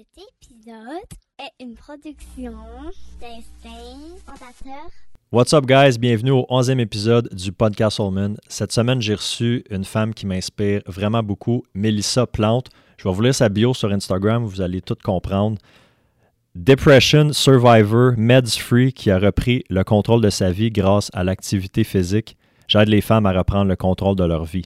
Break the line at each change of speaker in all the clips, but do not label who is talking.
Cet épisode est une production d'Instinct.
What's up, guys? Bienvenue au 11e épisode du podcast Holman. Cette semaine, j'ai reçu une femme qui m'inspire vraiment beaucoup, Melissa Plante. Je vais vous lire sa bio sur Instagram, vous allez tout comprendre. Depression Survivor, Meds Free, qui a repris le contrôle de sa vie grâce à l'activité physique. J'aide les femmes à reprendre le contrôle de leur vie.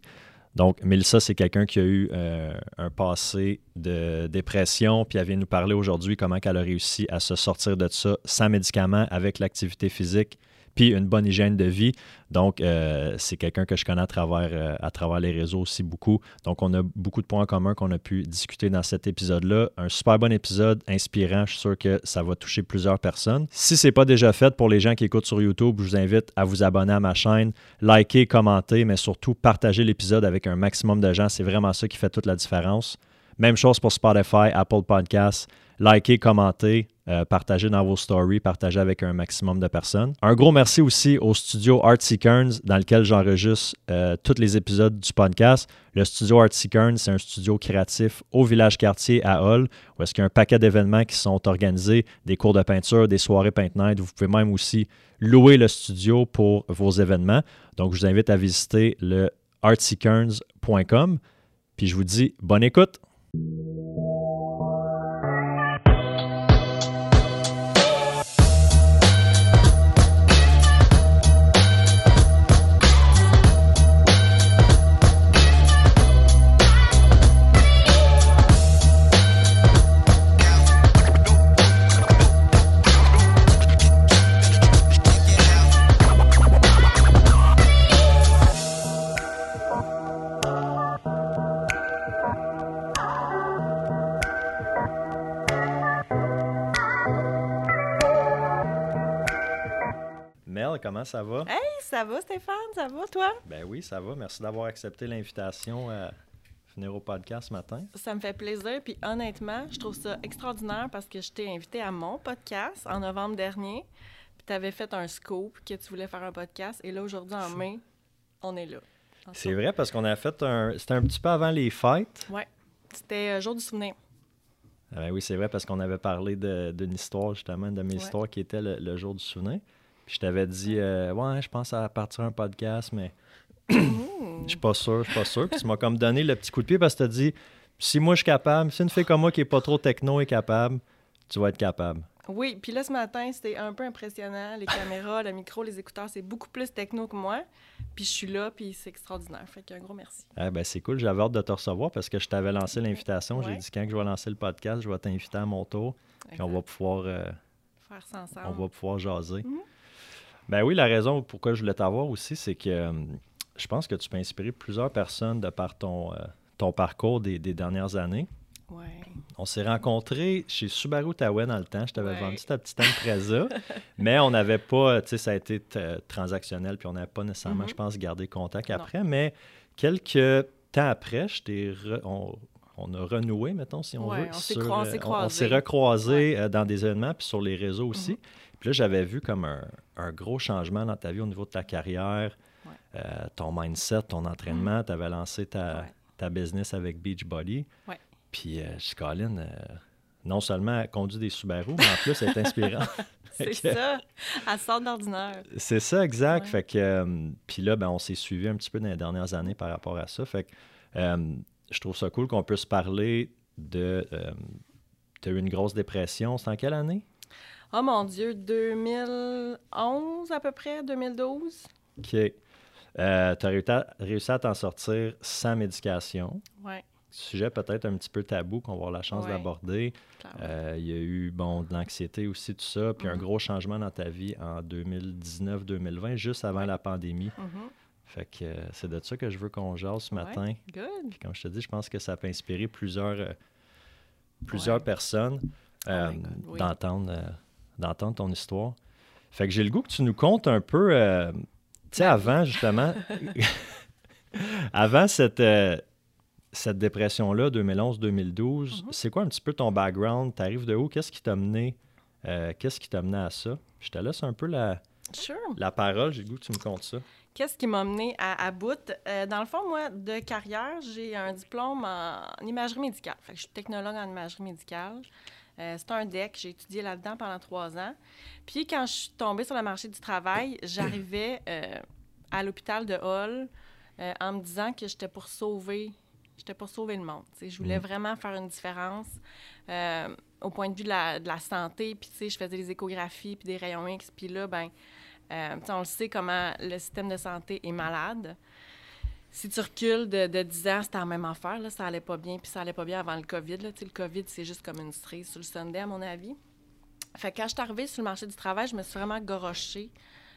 Donc, Melissa, c'est quelqu'un qui a eu euh, un passé de dépression, puis elle vient nous parler aujourd'hui comment elle a réussi à se sortir de ça sans médicaments, avec l'activité physique, puis une bonne hygiène de vie. Donc, euh, c'est quelqu'un que je connais à travers, euh, à travers les réseaux aussi beaucoup. Donc, on a beaucoup de points communs qu'on a pu discuter dans cet épisode-là. Un super bon épisode, inspirant. Je suis sûr que ça va toucher plusieurs personnes. Si ce n'est pas déjà fait pour les gens qui écoutent sur YouTube, je vous invite à vous abonner à ma chaîne, liker, commenter, mais surtout partager l'épisode avec un maximum de gens. C'est vraiment ça qui fait toute la différence. Même chose pour Spotify, Apple Podcasts. Likez, commentez, euh, partagez dans vos stories, partagez avec un maximum de personnes. Un gros merci aussi au studio Artsy Kearns dans lequel j'enregistre euh, tous les épisodes du podcast. Le studio Artsy Kearns, c'est un studio créatif au village quartier à Hull, où est-ce qu'il y a un paquet d'événements qui sont organisés, des cours de peinture, des soirées Paint. Vous pouvez même aussi louer le studio pour vos événements. Donc, je vous invite à visiter le artsykearns.com. Puis je vous dis bonne écoute. Comment ça va?
Hey, ça va Stéphane, ça va toi?
Ben oui, ça va. Merci d'avoir accepté l'invitation à venir au podcast ce matin.
Ça me fait plaisir, puis honnêtement, je trouve ça extraordinaire parce que je t'ai invité à mon podcast en novembre dernier, puis tu avais fait un scoop que tu voulais faire un podcast, et là aujourd'hui en mai, on est là.
C'est vrai parce qu'on a fait un. C'était un petit peu avant les fêtes.
Ouais, c'était euh, jour du souvenir.
Ah ben oui, c'est vrai parce qu'on avait parlé d'une histoire justement, de mes
Ouais.
histoires qui était le, le jour du souvenir. Puis je t'avais dit, euh, ouais, je pense à partir un podcast, mais je suis pas sûr, je suis pas sûr. Puis tu m'as comme donné le petit coup de pied parce que tu as dit, si moi je suis capable, si une fille comme moi qui est pas trop techno est capable, tu vas être capable.
Oui, puis là ce matin, c'était un peu impressionnant, les caméras, le micro, les écouteurs, c'est beaucoup plus techno que moi, puis je suis là, puis c'est extraordinaire. Fait qu'un gros merci.
Ah ben c'est cool, j'avais hâte de te recevoir parce que je t'avais lancé l'invitation. J'ai dit quand je vais lancer le podcast, je vais t'inviter à mon tour, puis on va pouvoir, euh,
faire ça ensemble.
on va pouvoir jaser.
Mhm.
Ben oui, la raison pourquoi je voulais t'avoir aussi, c'est que euh, je pense que tu peux inspirer plusieurs personnes de par ton, euh, ton parcours des, des dernières années.
Ouais.
On s'est rencontrés chez Subaru Taoué dans le temps. Je t'avais
Ouais.
vendu ta petite Impreza, mais on n'avait pas, tu sais, ça a été t- transactionnel, puis on n'avait pas nécessairement, je pense, gardé contact
Non.
après. Mais quelques temps après, je t'ai re- on, a renoué, mettons, si on
Ouais,
veut.
on s'est croi- on s'est
euh, on- recroisés euh, dans des événements, puis sur les réseaux aussi.
Mhm.
Puis là, j'avais vu comme un, un gros changement dans ta vie au niveau de ta carrière,
Ouais.
euh, ton mindset, ton entraînement. Tu avais lancé ta,
Ouais.
ta business avec Beachbody.
Ouais.
Puis, euh, je Colin, euh, non seulement elle conduit des Subaru, mais en plus, elle est inspirante.
C'est
que-
ça, à sort d'ordinaire.
C'est ça, exact. Fait que, euh, puis là, ben, on s'est suivi un petit peu dans les dernières années par rapport à ça. Fait que, je trouve ça cool qu'on puisse parler de. tu as eu une grosse dépression. C'est en quelle année?
Oh mon Dieu, 2011 à peu près, 2012?
OK. Euh, tu as réussi à t'en sortir sans médication.
Ouais,
Sujet peut-être un petit peu tabou qu'on va avoir la chance
Ouais.
d'aborder. Euh, il y a eu bon, de l'anxiété aussi, tout ça, puis un
Mhm.
gros changement dans ta vie en 2019-2020, juste avant la pandémie.
Mhm.
Fait que euh, c'est de ça que je veux qu'on jase ce
Ouais.
matin.
Good.
Puis comme je te dis, je pense que ça peut inspirer plusieurs, plusieurs
Ouais.
personnes
Oh oui.
d'entendre, d'entendre ton histoire. Fait que j'ai le goût que tu nous contes un peu, euh, tu sais, avant justement, avant cette, euh, cette dépression-là, 2011-2012,
Mhm.
c'est quoi un petit peu ton background? Tu arrives de où? Qu'est-ce qui t'a mené, euh, qu'est-ce qui t'a mené à ça? Je te laisse un peu la,
Sure.
la parole, j'ai le goût que tu me contes ça.
Qu'est-ce qui m'a mené à, à bout? Euh, dans le fond, moi, de carrière, j'ai un diplôme en, imagerie médicale. Fait que je suis technologue en imagerie médicale. Euh, c'est un DEC. J'ai étudié là-dedans pendant trois ans. Puis, quand je suis tombée sur le marché du travail, j'arrivais euh, à l'hôpital de Hall en me disant que j'étais pour sauver J'étais pour sauver le monde. Je voulais vraiment faire une différence au point de vue de la, de la santé. Puis, je faisais des échographies puis des rayons X. Puis là, ben euh, on le sait comment le système de santé est malade. Si tu recules de, de 10 ans, c'était la même affaire. Là, ça allait pas bien, puis ça allait pas bien avant le COVID. Le COVID, c'est juste comme une cerise sur le Sunday, à mon avis. Fait que quand je suis arrivée sur le marché du travail, je me suis vraiment gorochée.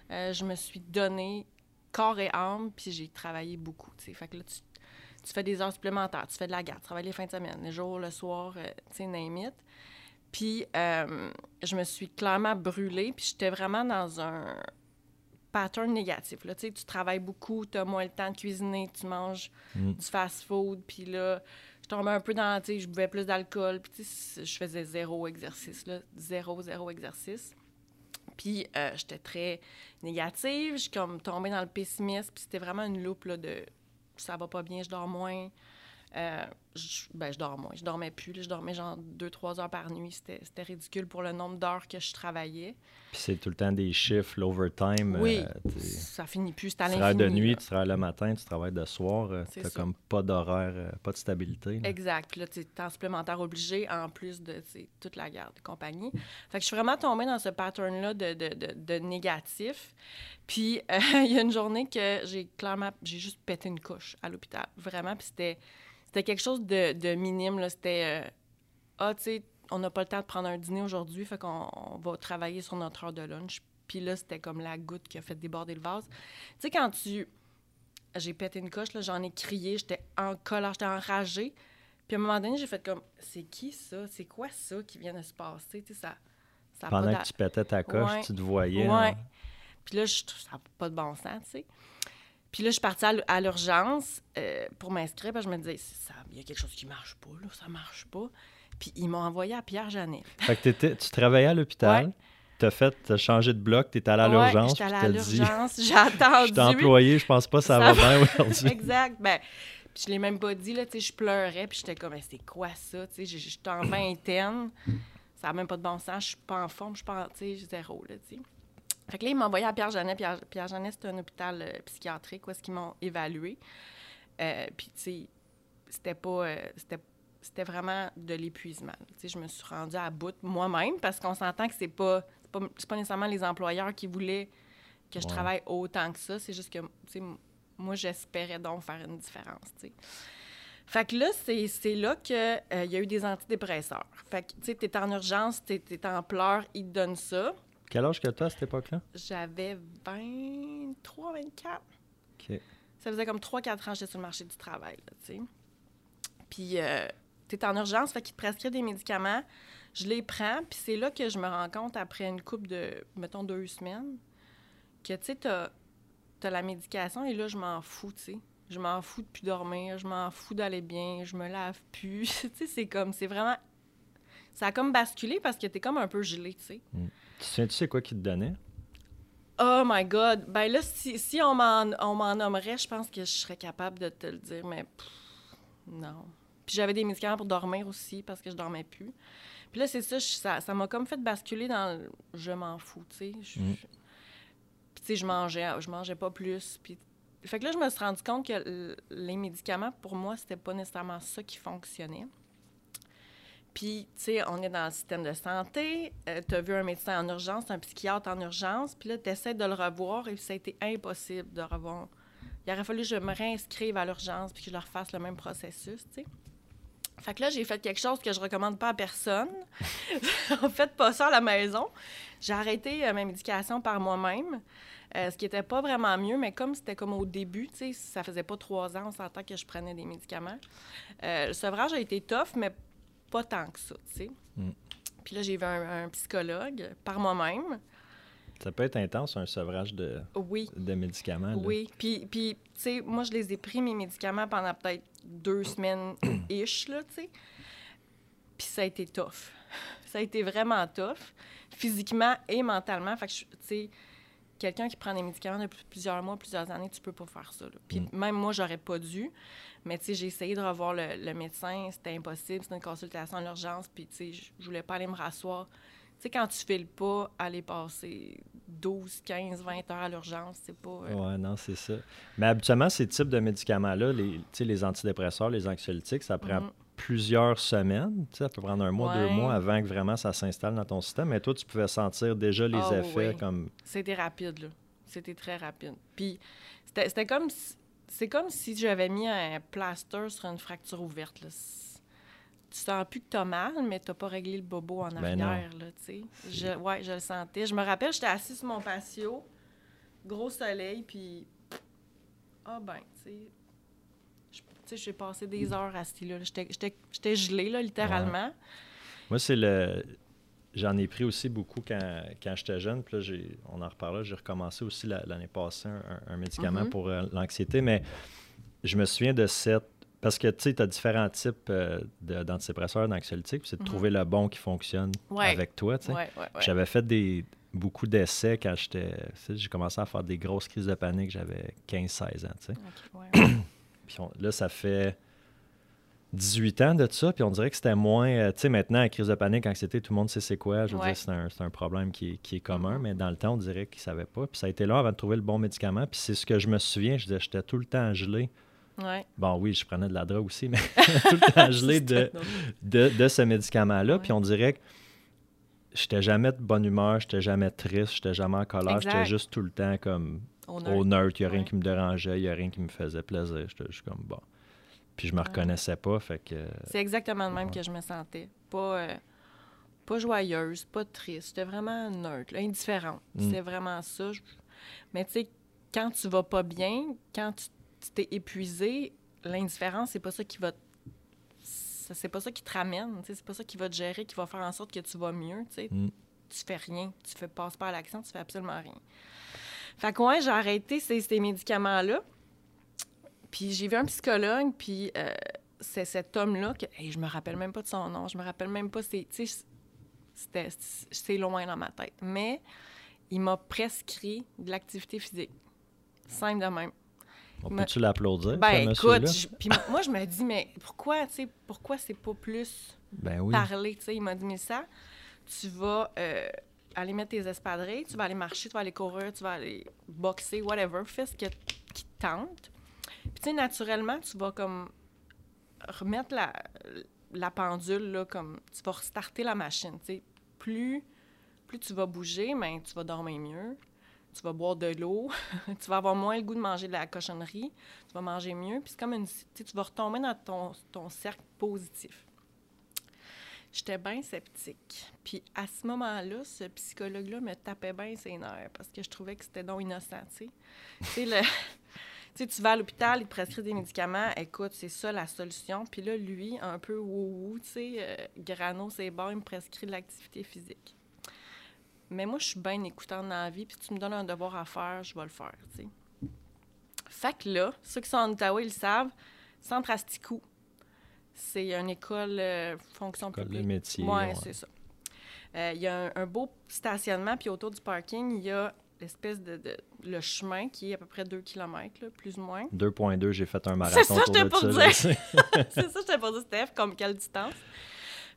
Euh, je me suis donnée corps et âme, puis j'ai travaillé beaucoup. Fait que là, tu, fais des heures supplémentaires, tu fais de la garde, tu travailles les fins de semaine, les jours, le soir, euh, tu sais, Puis je me suis clairement brûlée, puis j'étais vraiment dans un, pattern négatif. Là. Tu travailles beaucoup, tu as moins le temps de cuisiner, tu manges mm. du fast-food, puis là, je tombais un peu dans, tu sais, je buvais plus d'alcool, puis je faisais zéro exercice, là, zéro, zéro exercice. Puis euh, j'étais très négative, je suis comme tombée dans le pessimisme, puis c'était vraiment une loupe là, de ça va pas bien, je dors moins, euh, je, ben, je dors moins. Je dormais plus. je dormais genre deux, trois heures par nuit. C'était ridicule pour le nombre d'heures que je travaillais.
Puis c'est tout le temps des chiffres, l'overtime.
Oui, euh, ça finit plus. C'est à
Tu travailles de nuit, tu travailles le matin, tu travailles de soir. Euh, tu n'as comme pas d'horaire, pas de stabilité.
Exact. Puis là, tu es en supplémentaire obligé en plus de toute la garde de compagnie. Fait que je suis vraiment tombée dans ce pattern-là de, de, de, de, négatif. Puis il y a une journée que j'ai clairement, j'ai juste pété une couche à l'hôpital. Vraiment. Puis c'était c'était quelque chose de, de minime. C'était euh, Ah, tu sais, on n'a pas le temps de prendre un dîner aujourd'hui, fait qu'on va travailler sur notre heure de lunch. Puis là, c'était comme la goutte qui a fait déborder le vase. Tu sais, quand tu. J'ai pété une coche, j'en ai crié, j'étais en colère, j'étais enragée. Puis à un moment donné, j'ai fait comme C'est qui ça? C'est quoi ça qui vient de se passer? Tu sais, ça.
ça Pendant que tu pétais ta coche, tu te voyais.
Ouais. Hein? Puis là, je, ça n'a pas de bon sens, tu sais. Puis là, je suis partie à l'urgence euh, pour m'inscrire. je me disais, il y a quelque chose qui marche pas, là, ça marche pas. Puis ils m'ont envoyé à Pierre-Janet.
Fait que tu travaillais à l'hôpital. Tu as fait, as changé de bloc, tu étais allé à l'urgence.
J'étais allée à l'urgence, j'ai attendu.
Je suis employé, je pense pas que ça, va bien aujourd'hui.
exact. Ben, puis je l'ai même pas dit, là, tu sais, je pleurais, puis j'étais comme, c'est quoi ça, tu sais, j'étais en vingtaine, ça n'a même pas de bon sens, je suis pas en forme, je suis pas, tu sais, zéro, là, tu sais. Fait que là, ils m'ont envoyé à Pierre-Janet. Pierre, Pierre-Janet, c'est un hôpital euh, psychiatrique où est-ce qu'ils m'ont évalué. Euh, puis, tu sais, c'était pas... Euh, c'était, c'était vraiment de l'épuisement. Tu sais, je me suis rendue à bout moi-même parce qu'on s'entend que c'est pas, c'est pas, pas, nécessairement les employeurs qui voulaient que je travaille autant que ça. C'est juste que, tu sais, moi, j'espérais donc faire une différence, tu sais. Fait que là, c'est, c'est là qu'il il y a eu des antidépresseurs. Fait que, tu sais, t'es en urgence, t'es, t'es en pleurs, ils te donnent ça.
Quel âge que tu as à cette époque-là?
J'avais 23, 24. OK. Ça faisait comme 3-4 ans que j'étais sur le marché du travail, tu sais. Puis, euh, tu es en urgence, fait qu'ils te prescrivent des médicaments. Je les prends, puis c'est là que je me rends compte, après une coupe de, mettons, deux semaines, que, tu sais, tu as, la médication et là, je m'en fous, tu sais. Je m'en fous de plus dormir, je m'en fous d'aller bien, je me lave plus. tu sais, c'est comme, c'est vraiment. Ça a comme basculé parce que tu es comme un peu gelé, tu sais. Mm.
Tu sais, tu sais quoi qu'il te donnait?
Oh my God! Ben là, si, si on m'en nommerait, je pense que je serais capable de te le dire, mais non. Puis j'avais des médicaments pour dormir aussi parce que je dormais plus. Puis là, c'est ça, ça m'a comme fait basculer dans le je m'en fous, tu sais. Mm. Puis tu sais, je mangeais, je mangeais pas plus. Puis fait que là, je me suis rendu compte que les médicaments, pour moi, c'était pas nécessairement ça qui fonctionnait. Puis, tu sais, on est dans le système de santé. Euh, tu as vu un médecin en urgence, un psychiatre en urgence. Puis là, tu essaies de le revoir et ça a été impossible de revoir. Il aurait fallu que je me réinscrive à l'urgence puis que je leur fasse le même processus, tu sais. Fait que là, j'ai fait quelque chose que je recommande pas à personne. en fait, pas ça à la maison. J'ai arrêté euh, ma médication par moi-même, euh, ce qui était pas vraiment mieux, mais comme c'était comme au début, tu sais, ça faisait pas trois ans, on s'entend que je prenais des médicaments. le sevrage a été tough, mais pas tant que ça, tu sais. Mm. Puis là, j'ai vu un, psychologue par moi-même.
Ça peut être intense, un sevrage de,
oui.
de médicaments.
Oui. Puis, puis tu sais, moi, je les ai pris, mes médicaments, pendant peut-être deux semaines-ish, là, tu sais. Puis ça a été tough. Ça a été vraiment tough, physiquement et mentalement. Fait que, tu sais, quelqu'un qui prend des médicaments depuis plusieurs mois, plusieurs années, tu peux pas faire ça. là. Puis
Mm.
même moi, j'aurais pas dû. Mais tu sais, j'ai essayé de revoir le, le médecin, c'était impossible, c'était une consultation à l'urgence, puis tu sais, je voulais pas aller me rasseoir. Tu sais, quand tu files pas, aller passer 12, 15, 20 heures à l'urgence, c'est pas... euh,
Ouais, non, c'est ça. Mais habituellement, ces types de médicaments-là, les, les antidépresseurs, les anxiolytiques, ça prend
Mhm.
plusieurs semaines. Tu sais, ça peut prendre un mois, deux mois avant que vraiment ça s'installe dans ton système. Mais toi, tu pouvais sentir déjà les
Ah,
effets
oui.
comme.
C'était rapide, là. C'était très rapide. Puis c'était c'était comme si... C'est comme si j'avais mis un plaster sur une fracture ouverte, là. Tu sens plus que t'as mal, mais t'as pas réglé le bobo en
Ben
arrière, là, tu sais. Je, ouais, je le sentais. Je me rappelle, j'étais assise sur mon patio, gros soleil, puis... Ah ben, tu sais... je- Tu sais, j'ai passé des heures assis là. J'étais- J'étais j'étais gelée, là, littéralement.
Moi, c'est le. J'en ai pris aussi beaucoup quand, quand j'étais jeune. Puis là, j'ai- on en reparlera. J'ai recommencé aussi la- l'année passée un, médicament
Mhm.
pour euh, l'anxiété. Mais je me souviens de cette. Parce que tu sais, tu as différents types euh, de- d'antidépresseurs, d'anxiolytiques. Puis c'est de
Mhm.
trouver le bon qui fonctionne
Ouais.
avec toi. tu sais.
Ouais, ouais, ouais.
J'avais fait des, beaucoup d'essais quand j'étais. J'ai commencé à faire des grosses crises de panique. J'avais 15-16 ans. tu sais. Puis on- là, ça fait 18 ans de ça, puis on dirait que c'était moins... euh, tu sais, maintenant, la crise de panique, anxiété, tout le monde sait c'est quoi. Je veux
Ouais.
dire, c'est un, un problème qui est, qui est commun,
Mhm.
mais dans le temps, on dirait qu'ils ne savaient pas. Puis ça a été long avant de trouver le bon médicament. Puis c'est ce que je me souviens, je disais, j'étais tout le temps gelé.
ouais.
Bon, oui, je prenais de la drogue aussi, mais tout le temps gelé de, de, de ce médicament-là.
Ouais.
Puis on dirait que j'étais jamais de bonne humeur, j'étais jamais triste, j'étais jamais en colère, j'étais juste tout le temps comme
Au
neutre. Il n'y a rien qui me dérangeait, il n'y a rien qui me faisait plaisir. J'étais juste comme bon. Puis je me reconnaissais pas, fait que.
C'est exactement le même
Ouais.
que je me sentais. Pas, euh, pas joyeuse, pas triste. J'étais vraiment neutre, là, indifférente.
Mm.
C'est vraiment ça. Je- Mais tu sais, quand tu vas pas bien, quand tu t'es épuisé, l'indifférence, c'est pas ça qui va... t- ça- C'est pas ça qui te ramène, c'est pas ça qui va te gérer, qui va faire en sorte que tu vas mieux, tu sais.
Mm.
Tu fais rien, tu fais, passes pas à l'action, tu fais absolument rien. Fait que ouais, j'ai arrêté ces, ces médicaments-là. Puis j'ai vu un psychologue, puis euh, c'est cet homme-là que hey, je me rappelle même pas de son nom, je me rappelle même pas c'est c'était c'est loin dans ma tête, mais il m'a prescrit de l'activité physique. Simple de même.
On peut-tu l'applaudir,
Ben écoute, je- puis moi je me dis mais pourquoi tu sais pourquoi c'est pas plus
Ben oui.
parler, tu sais, il m'a dit mais ça tu vas euh, aller mettre tes espadrilles, tu vas aller marcher, tu vas aller courir, tu vas aller boxer, whatever, fais ce que- qui te tente. Puis, tu sais, naturellement, tu vas comme remettre la, la pendule, là, comme tu vas restarter la machine, tu sais. Plus, plus tu vas bouger, ben, tu vas dormir mieux, tu vas boire de l'eau, tu vas avoir moins le goût de manger de la cochonnerie, tu vas manger mieux, puis c'est comme une... Tu vas retomber dans ton, ton cercle positif. J'étais bien sceptique. Puis à ce moment-là, ce psychologue-là me tapait bien ses nerfs parce que je trouvais que c'était non innocent, tu sais. Le- sais, tu vas à l'hôpital, il te prescrit des médicaments, écoute, c'est ça la solution. Puis là, lui, un peu wou tu sais, euh, grano, c'est bon, il me prescrit de l'activité physique. Mais moi, je suis bien écoutante dans la vie, puis tu me donnes un devoir à faire, je vais le faire, tu sais. Fait que là, ceux qui sont en Outaouais, ils le savent, Centre Asticou, c'est une école euh, fonction
École de
publique.
métier,
Oui,
ouais.
c'est ça. Euh, Il y a un, un beau stationnement, puis autour du parking, il y a l'espèce de, de- le chemin qui est à peu près 2 km, plus ou moins.
2.2, j'ai fait un marathon
ça, j'étais pour
ça. je sais.
c'est ça, je t'ai pas dit, Steph, comme quelle distance.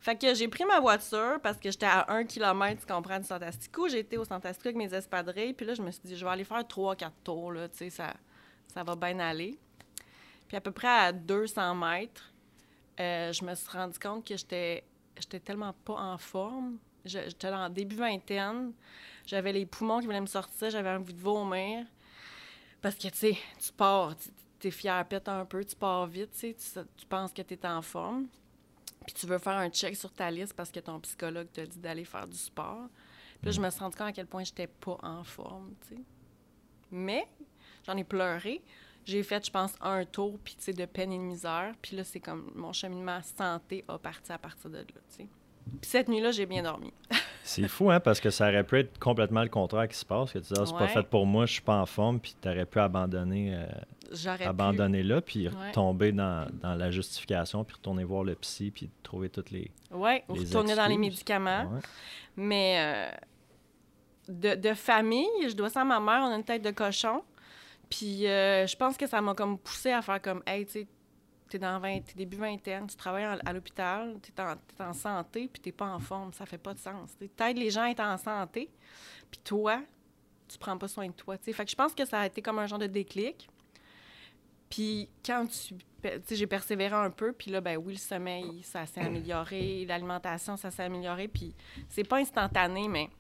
Fait que j'ai pris ma voiture parce que j'étais à 1 km, tu comprends, du Santastico. Été au Santastico avec mes espadrilles. Puis là, je me suis dit, je vais aller faire 3-4 tours, là, tu sais, ça, ça va bien aller. Puis à peu près à 200 mètres, euh, je me suis rendu compte que j'étais j'étais tellement pas en forme. J'étais le début vingtaine. J'avais les poumons qui voulaient me sortir. J'avais envie de vomir. Parce que, tu sais, tu pars, tu es fier, pète un peu, tu pars vite, tu penses que tu es en forme. Puis tu veux faire un check sur ta liste parce que ton psychologue t'a dit d'aller faire du sport. Puis là, je me suis rendu compte à quel point j'étais pas en forme, tu sais. Mais j'en ai pleuré. J'ai fait, je pense, un tour, puis tu sais, de peine et de misère. Puis là, c'est comme mon cheminement santé a parti à partir de là, tu sais. Puis cette nuit-là, j'ai bien dormi.
C'est fou, hein, parce que ça aurait pu être complètement le contraire qui se passe. Que tu dis, ah, c'est pas fait pour moi, je suis pas en forme, puis tu aurais pu abandonner, euh,
pu...
abandonner là, puis
Ouais.
tomber dans, dans la justification, puis retourner voir le psy, puis trouver toutes les.
Ouais,
les
retourner dans les médicaments.
Ouais.
Mais euh, de, de famille. Je dois ça à ma mère, on a une tête de cochon. Puis euh, je pense que ça m'a comme poussé à faire comme, hey, tu sais, t'es dans 20, t'es début vingtaine, tu travailles à l'hôpital, en, t'es en santé, puis t'es pas en forme. Ça fait pas de sens. Tu t'aides les gens à être en santé, puis toi, tu prends pas soin de toi. tu sais. Fait que je pense que ça a été comme un genre de déclic. Puis quand tu. Tu j'ai persévéré un peu, puis là, ben oui, le sommeil, ça s'est amélioré, l'alimentation, ça s'est amélioré, puis c'est pas instantané, mais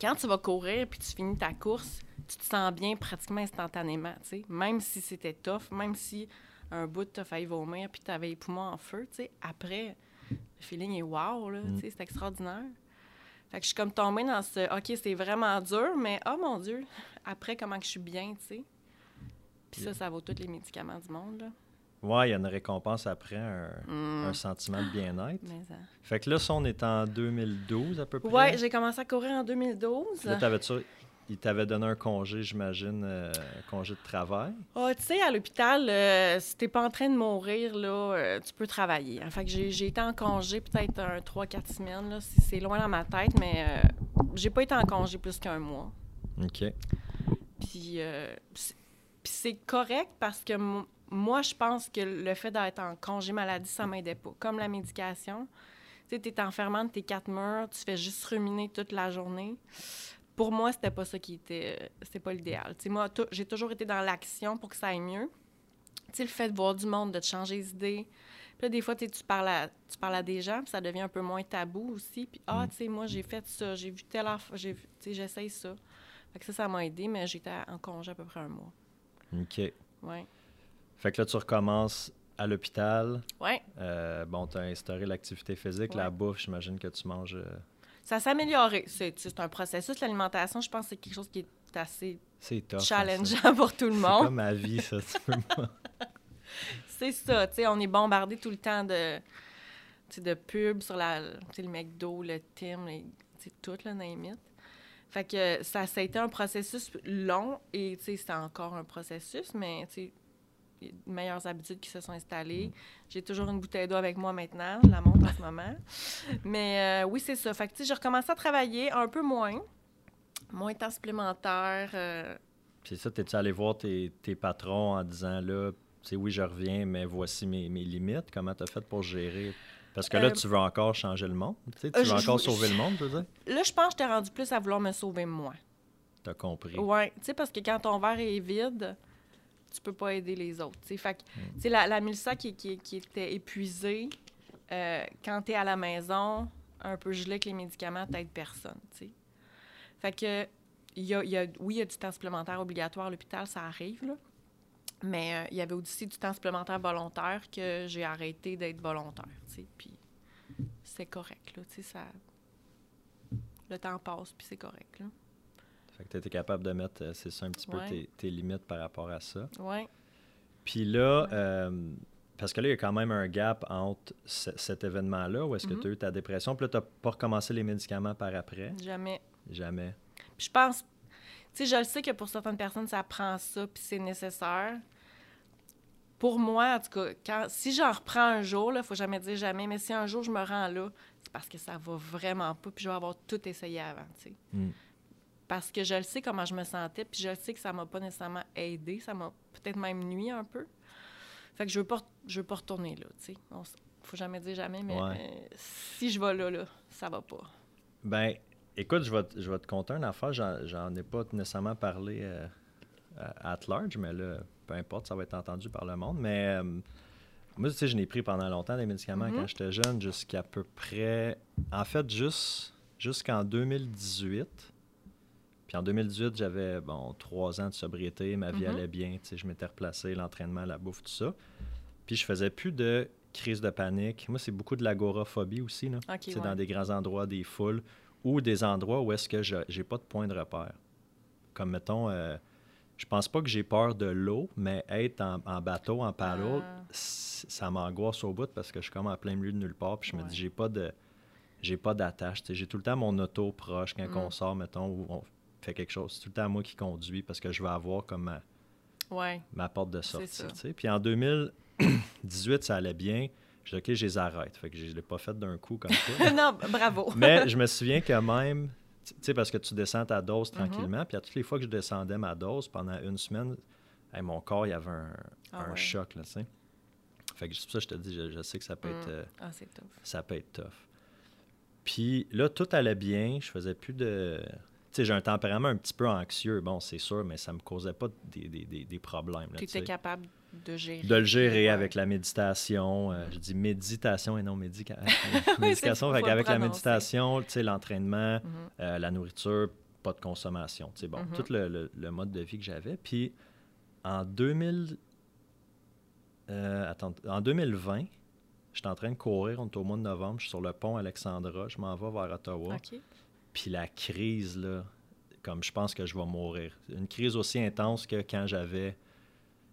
quand tu vas courir puis tu finis ta course, tu te sens bien pratiquement instantanément, tu. Même si c'était tough, même si un bout t'as failli vomir puis t'avais les poumons en feu, tu sais, après, le feeling est wow, là, tu sais, c'est extraordinaire. Fait que je suis comme tombée dans ce « OK, c'est vraiment dur, mais oh mon Dieu, après, comment que je suis bien, tu sais. » Puis ça, ça vaut tous les médicaments du monde, là.
Ouais, il y a une récompense après, un,
Mm.
un sentiment de bien-être.
Ça-
Fait que là, ça, on est en 2012 à peu près.
Ouais, j'ai commencé à courir en 2012.
Puis Là, t'avais-tu- il t'avait donné un congé, j'imagine, euh, un congé de travail?
Ah, tu sais, à l'hôpital, euh, si t'es pas en train de mourir, là, euh, tu peux travailler. En fait que j'ai été en congé peut-être un 3-4 semaines, là. C'est c'est loin dans ma tête, mais euh, j'ai pas été en congé plus qu'un mois.
OK.
Puis euh, c'est correct parce que mo- moi, je pense que le fait d'être en congé maladie, ça m'aidait pas. Comme la médication. Tu sais, t'es enfermant de tes quatre murs, tu fais juste ruminer toute la journée. Pour moi, c'était pas ça qui était... euh, C'était pas l'idéal. Tu sais, moi, j'ai toujours été dans l'action pour que ça aille mieux. Tu sais, le fait de voir du monde, de te changer les idées. Puis là, des fois, tu parles à, tu parles à des gens, puis ça devient un peu moins tabou aussi. Puis, ah, tu sais, moi, j'ai fait ça, j'ai vu telle affaire, j'ai vu- tu sais, j'essaye ça. Fait que ça, ça m'a aidé, mais j'étais en congé à peu près un mois.
OK.
Ouais.
Fait que là, tu recommences à l'hôpital.
Ouais.
Euh, bon, tu as instauré l'activité physique,
Ouais.
la bouffe, j'imagine que tu manges. euh,
Ça s'est amélioré. C'est c'est un processus. L'alimentation, je pense que c'est quelque chose qui est assez
c'est tough. hein, ça.
challengeant pour tout le
C'est
monde.
comme ma vie, ça. pas-
C'est ça. Tu sais, on est bombardé tout le temps de, de pubs sur la, le McDo, le Tim, les- tu sais, tout, le name. Fait que ça, ça a été un processus long et tu sais, c'est encore un processus, mais tu sais, meilleures habitudes qui se sont installées. J'ai toujours une bouteille d'eau avec moi maintenant, je la montre en ce moment. Mais euh, oui, c'est ça. Fait que tu sais, j'ai recommencé à travailler un peu moins, moins de temps supplémentaire. euh,
Puis ça, t'es-tu allé voir tes, tes patrons en disant là, tu sais, oui, je reviens, mais voici mes, mes limites. Comment t'as fait pour gérer? Parce que là,
Euh,
tu veux encore changer le monde. Tu sais, tu veux
je-
encore
je-
sauver le monde, je veux dire?
Là, je pense que j'étais rendu plus à vouloir me sauver moi.
T'as compris.
Oui, tu sais, parce que quand ton verre est vide, tu peux pas aider les autres. tu sais. Fait que, sais, la, la Mélissa qui, qui, qui était épuisée, euh, quand tu es à la maison, un peu gelé avec les médicaments, t'aides personne. Fait que, y a, y a- oui, il y a du temps supplémentaire obligatoire à l'hôpital, ça arrive, là. Mais euh, il y avait aussi du temps supplémentaire volontaire que j'ai arrêté d'être volontaire. Puis c'est correct, là, ça... Le temps passe, puis c'est correct, là.
Fait que tu été capable de mettre, euh, c'est ça, un petit peu tes, tes limites par rapport à ça.
Ouais.
Puis là, euh, parce que là, il y a quand même un gap entre ce- cet événement-là, où est-ce que
Mhm.
tu as eu ta dépression, puis là, tu n'as pas recommencé les médicaments par après?
Jamais.
Jamais.
Puis je pense, tu sais, je le sais que pour certaines personnes, ça prend ça, puis c'est nécessaire. Pour moi, en tout cas, quand, si j'en reprends un jour, il faut jamais dire jamais, mais si un jour je me rends là, c'est parce que ça va vraiment pas, puis je vais avoir tout essayé avant, tu sais.
Mm.
Parce que je le sais comment je me sentais, puis je le sais que ça m'a pas nécessairement aidé, ça m'a peut-être même nuit un peu. Fait que je veux pas, je veux pas retourner là, tu sais. Faut jamais dire jamais, mais
Ouais.
euh, si je vais là, là, ça va pas.
Ben, écoute, je vais, te- je vais te conter une affaire. J'en, ai pas nécessairement parlé euh, à- at large, mais là, peu importe, ça va être entendu par le monde. Mais euh, moi, tu sais, je n'ai pris pendant longtemps des médicaments
Mhm.
quand j'étais jeune, jusqu'à peu près. En fait, juste, jusqu'en 2018. Puis en 2018, j'avais, bon, trois ans de sobriété, ma vie
Mhm.
allait bien, tu sais, je m'étais replacé, l'entraînement, la bouffe, tout ça. Puis je faisais plus de crise de panique. Moi, c'est beaucoup de l'agoraphobie aussi, là.
OK,
C'est
ouais.
dans des grands endroits, des foules, ou des endroits où est-ce que je j'ai pas de point de repère. Comme, mettons, euh, je pense pas que j'ai peur de l'eau, mais être en, en bateau, en paddle,
Ah.
ça m'angoisse au bout parce que je suis comme en plein milieu de nulle part, puis je me dis, j'ai pas de j'ai pas d'attache. J'ai tout le temps mon auto proche quand
Mm.
on sort, mettons, on fait quelque chose. C'est tout le temps moi qui conduis parce que je veux avoir comme ma,
Ouais.
ma porte de sortie. Puis en 2018, ça allait bien. Je dis, OK, je les arrête. Fait que je ne l'ai pas fait d'un coup comme ça.
non, bravo.
Mais je me souviens que même Tu sais, parce que tu descends ta dose
Mhm.
tranquillement, puis à toutes les fois que je descendais ma dose pendant une semaine, hey, mon corps, il y avait un,
Ah
un
ouais.
choc, là, tu sais. Fait que c'est pour ça que je te dis, je, je sais que ça peut, être,
Mm.
euh,
Ah, c'est tough.
ça peut être tough. Puis là, tout allait bien, je faisais plus de... Sais, j'ai un tempérament un petit peu anxieux, bon, c'est sûr, mais ça me causait pas des, des- des- des problèmes,
Tu étais capable de gérer.
De le gérer
Ouais.
avec la méditation. euh, je dis méditation et non médica-
c'est
médication. qu'avec la méditation, tu sais, l'entraînement,
Mhm.
euh, la nourriture, pas de consommation. Tu sais, bon,
Mhm.
tout le, le- le mode de vie que j'avais. Puis en 2000... euh, attends, en 2020, j'étais en train de courir, on est au mois de novembre, je suis sur le pont Alexandra, je m'en vais vers Ottawa. Puis la crise, là, comme je pense que je vais mourir. Une crise aussi intense que quand j'avais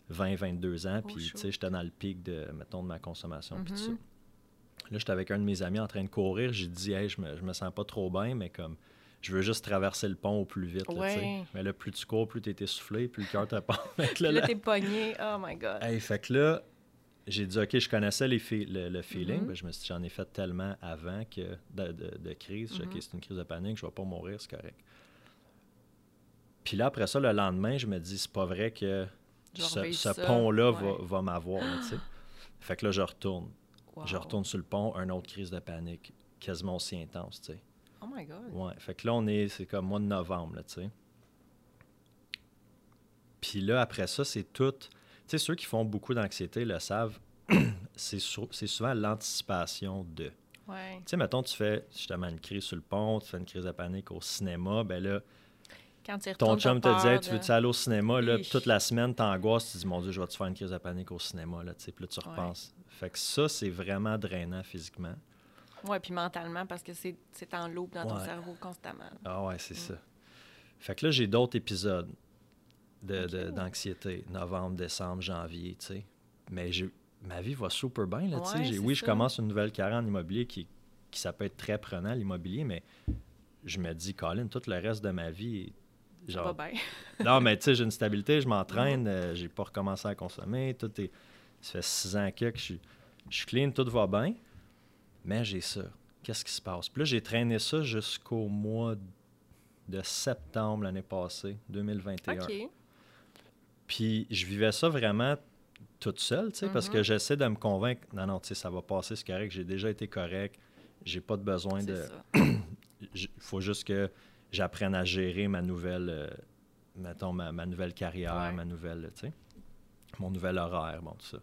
20, 22 ans.
Oh,
Puis, tu sais, j'étais dans le pic de, mettons, de ma consommation. Puis tout ça.
Mhm.
Là, j'étais avec un de mes amis en train de courir. J'ai dit, hey, je me, je me sens pas trop bien, mais comme, je veux juste traverser le pont au plus vite. là. Mais là, plus tu cours, plus tu es essoufflé, plus le cœur te
Puis
là,
là,
là-
t'es pogné. Oh my God.
Hey, fait que là, j'ai dit, OK, je connaissais les le, le feeling.
Mhm.
Ben, je me suis dit, j'en ai fait tellement avant que de, de- de crise. Dit,
Mhm.
OK, c'est une crise de panique, je vais pas mourir, c'est correct. Puis là, après ça, le lendemain, je me dis, c'est pas vrai que ce, pont-là
Ouais.
va, va m'avoir. Fait que là, je retourne.
Wow.
Je retourne sur le pont, une autre crise de panique, quasiment aussi intense, tu sais.
Oh my God.
Ouais, fait que là, on est, c'est comme mois de novembre, là, tu sais. Puis là, après ça, c'est tout. Tu sais, ceux qui font beaucoup d'anxiété le savent, c'est, sou- c'est souvent l'anticipation de.
Ouais.
Tu sais, mettons, tu fais justement une crise sur le pont, tu fais une crise de panique au cinéma, ben là,
Quand tu
ton chum te dit, Hey, tu
de-
veux-tu aller au cinéma, là,
Oui.
toute la semaine, t'angoisses, tu dis, mon Dieu, je vais te faire une crise de panique au cinéma, là, tu sais, puis là, tu
Ouais.
repenses. Fait que ça, c'est vraiment drainant physiquement.
Ouais, puis mentalement, parce que c'est en loop dans ton cerveau constamment.
Ah ouais, c'est
Mm.
ça. Fait que là, j'ai d'autres épisodes de- de-
Ok.
d'anxiété. Novembre, décembre, janvier, tu sais. Mais ma vie va super bien, là, tu sais. Oui, je commence une nouvelle carrière en immobilier qui, qui ça peut être très prenant, l'immobilier, mais je me dis, Colin, tout le reste de ma vie, est-
Ça va
genre...
bien.
non, mais tu sais, j'ai une stabilité, je m'entraîne, euh, j'ai pas recommencé à consommer, tout est... Ça fait six ans que je suis, je suis clean, tout va bien, mais j'ai ça. Qu'est-ce qui se passe? Puis là, j'ai traîné ça jusqu'au mois de septembre l'année passée, 2021.
OK.
Puis je vivais ça vraiment toute seule, tu sais, parce que
Mhm.
j'essaie de me convaincre, non, non, tu sais, ça va passer, c'est correct, j'ai déjà été correct, j'ai pas de besoin de... Il faut juste que j'apprenne à gérer ma nouvelle, euh, mettons, ma, ma nouvelle carrière,
Ouais.
ma nouvelle, tu sais, mon nouvel horaire, bon, tout ça.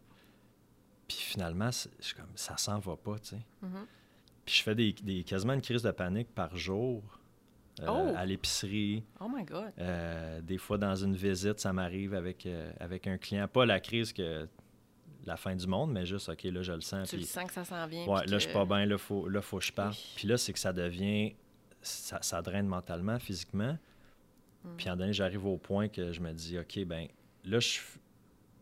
Puis finalement, je comme, ça s'en va pas, tu sais.
Mhm.
Puis je fais des, des- quasiment une crise de panique par jour euh,
Oh!
à l'épicerie.
Oh my God.
Euh, des fois, dans une visite, ça m'arrive avec, euh, avec un client. Pas la crise que la fin du monde, mais juste, OK, là, je le sens.
Tu le sens que ça s'en vient.
Ouais, là, je suis
que-
pas bien, là, faut, là, faut que je parte.
Oui.
Puis là, c'est que ça devient. Ça, ça draine mentalement, physiquement.
Mhm.
Puis en donné, j'arrive au point que je me dis, OK, ben là, je.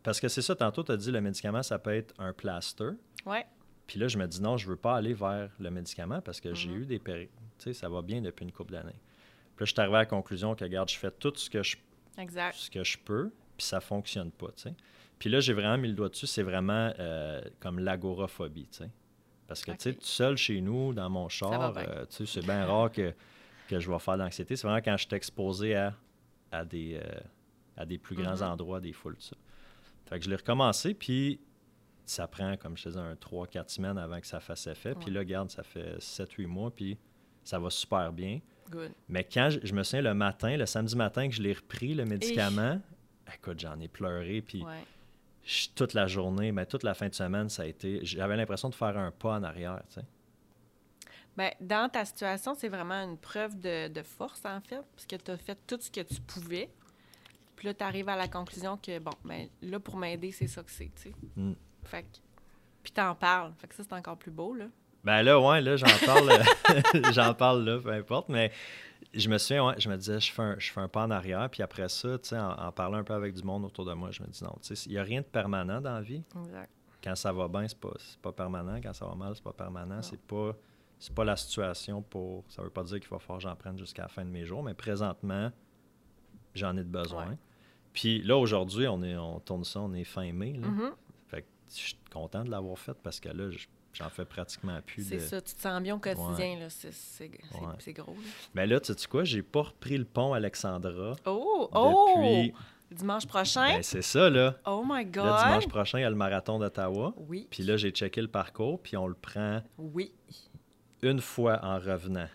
Parce que c'est ça, tantôt, tu as dit le médicament, ça peut être un plaster.
Ouais.
Puis là, je me dis, non, je veux pas aller vers le médicament parce que j'ai
Mhm.
eu des périodes. Tu sais, ça va bien depuis une couple d'années. Puis là, je suis arrivé à la conclusion que, regarde, je fais tout ce que je
Exact.
ce que je peux, puis ça fonctionne pas, tu sais. Puis là, j'ai vraiment mis le doigt dessus, c'est vraiment euh, comme l'agoraphobie, tu sais. Parce que, tu sais, tout seul chez nous, dans mon char, euh, tu sais, c'est bien rare que, que je vais faire de l'anxiété. C'est vraiment quand je suis exposé à, à, des, euh, à des plus grands
Mhm.
endroits, des foules, tout ça. Fait que je l'ai recommencé, puis ça prend, comme je te disais, un 3-4 semaines avant que ça fasse effet. Puis là, regarde, ça fait 7-8 mois, puis ça va super bien.
Good.
Mais quand je, je me souviens le matin, le samedi matin que je l'ai repris, le médicament, écoute, j'en ai pleuré. Puis
Ouais.
je- toute la journée, mais toute la fin de semaine, ça a été. J'avais l'impression de faire un pas en arrière. Tu sais.
Ben, dans ta situation, c'est vraiment une preuve de, de force, en fait, parce que tu as fait tout ce que tu pouvais. Puis là, tu arrives à la conclusion que, bon, ben, là, pour m'aider, c'est ça que c'est, tu sais.
Mm.
Fait que. Puis t'en parles. Fait que ça, c'est encore plus beau, là.
Ben là, ouais, là, j'en parle, euh, j'en parle là, peu importe. Mais je me souviens, ouais, je me disais, je fais un, je fais un pas en arrière. Puis après ça, tu sais, en, en parlant un peu avec du monde autour de moi, je me dis, non, tu sais, il n'y a rien de permanent dans la vie.
Exact.
Quand ça va bien, c'est pas, pas permanent. Quand ça va mal, c'est pas permanent. C'est pas, pas la situation pour. Ça veut pas dire qu'il va falloir que j'en prenne jusqu'à la fin de mes jours, mais présentement, j'en ai de besoin.
Ouais.
Puis là, aujourd'hui, on, est, on tourne ça, on est fin mai. Là.
Mhm.
Fait que je suis content de l'avoir fait parce que là, je J'en fais pratiquement plus.
C'est
de-
ça, tu te sens bien au quotidien, là. C'est
Ouais.
gros. là.
Mais là, tu sais quoi? J'ai pas repris le pont Alexandra
Oh! Oh!
depuis.
Dimanche prochain?
Ben, c'est ça, là.
oh my
Là,
God!
dimanche prochain, il y a le marathon d'Ottawa.
Oui.
Puis là, j'ai checké le parcours, puis on le prend
Oui.
une fois en revenant.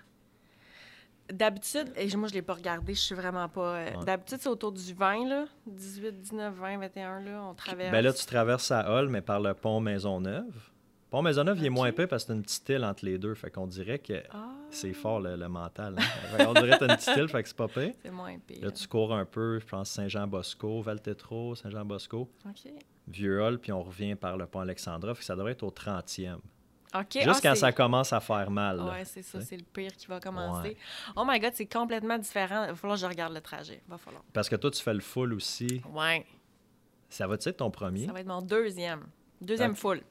D'habitude, et moi je l'ai pas regardé, je suis vraiment pas. euh,
Ouais.
D'habitude, c'est autour du 20, là. 18, 19, 20, 21, là, on traverse.
Ben là, tu traverses à Hall, mais par le pont Maisonneuve. Pont Maisonneuve, il est moins épais parce que c'est une petite île entre les deux. Fait qu'on dirait que
Ah,
c'est fort, le, le mental. hein. Qu'on dirait que t'as une petite île, fait que c'est pas pire.
c'est moins pire.
Là, tu cours un peu, je pense Saint-Jean-Bosco, Val-Tétro, Saint-Jean-Bosco,
OK.
Vieux-Hall, puis on revient par le pont Alexandra. Fait que ça devrait être au 30e.
OK.
Juste
ah,
quand ça commence à faire mal.
Ouais, c'est ça, c'est le pire qui va commencer. Oh my God, c'est complètement différent. Il va falloir que je regarde le trajet. Il va falloir.
Parce que toi, tu fais le full aussi.
Ouais.
Ça va être ton premier?
Ça va être mon deuxième. Deuxième full.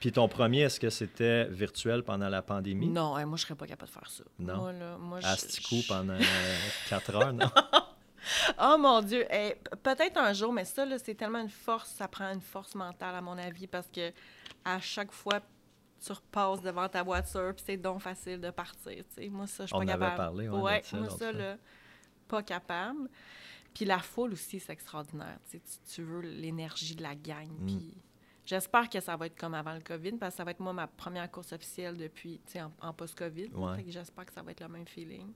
Puis ton premier, est-ce que c'était virtuel pendant la pandémie?
Non, hein, moi, je serais pas capable de faire ça.
Non?
Moi, là, moi,
Asticou
je-
pendant 4 heures, non?
Oh mon Dieu! Peut-être un jour, mais ça, c'est tellement une force, ça prend une force mentale, à mon avis, parce que à chaque fois, tu repasses devant ta voiture, puis c'est donc facile de partir. tu sais. Moi, ça, je suis
On
pas
en avait
capable.
parlé, ouais,
ouais,
ça,
moi, ça, là, pas capable. Puis la foule aussi, c'est extraordinaire. Tu- tu veux l'énergie de la gang.
Mm.
Puis j'espère que ça va être comme avant le COVID, parce que ça va être moi ma première course officielle depuis, tu sais, en, en post-COVID.
Ouais.
J'espère que ça va être le même feeling.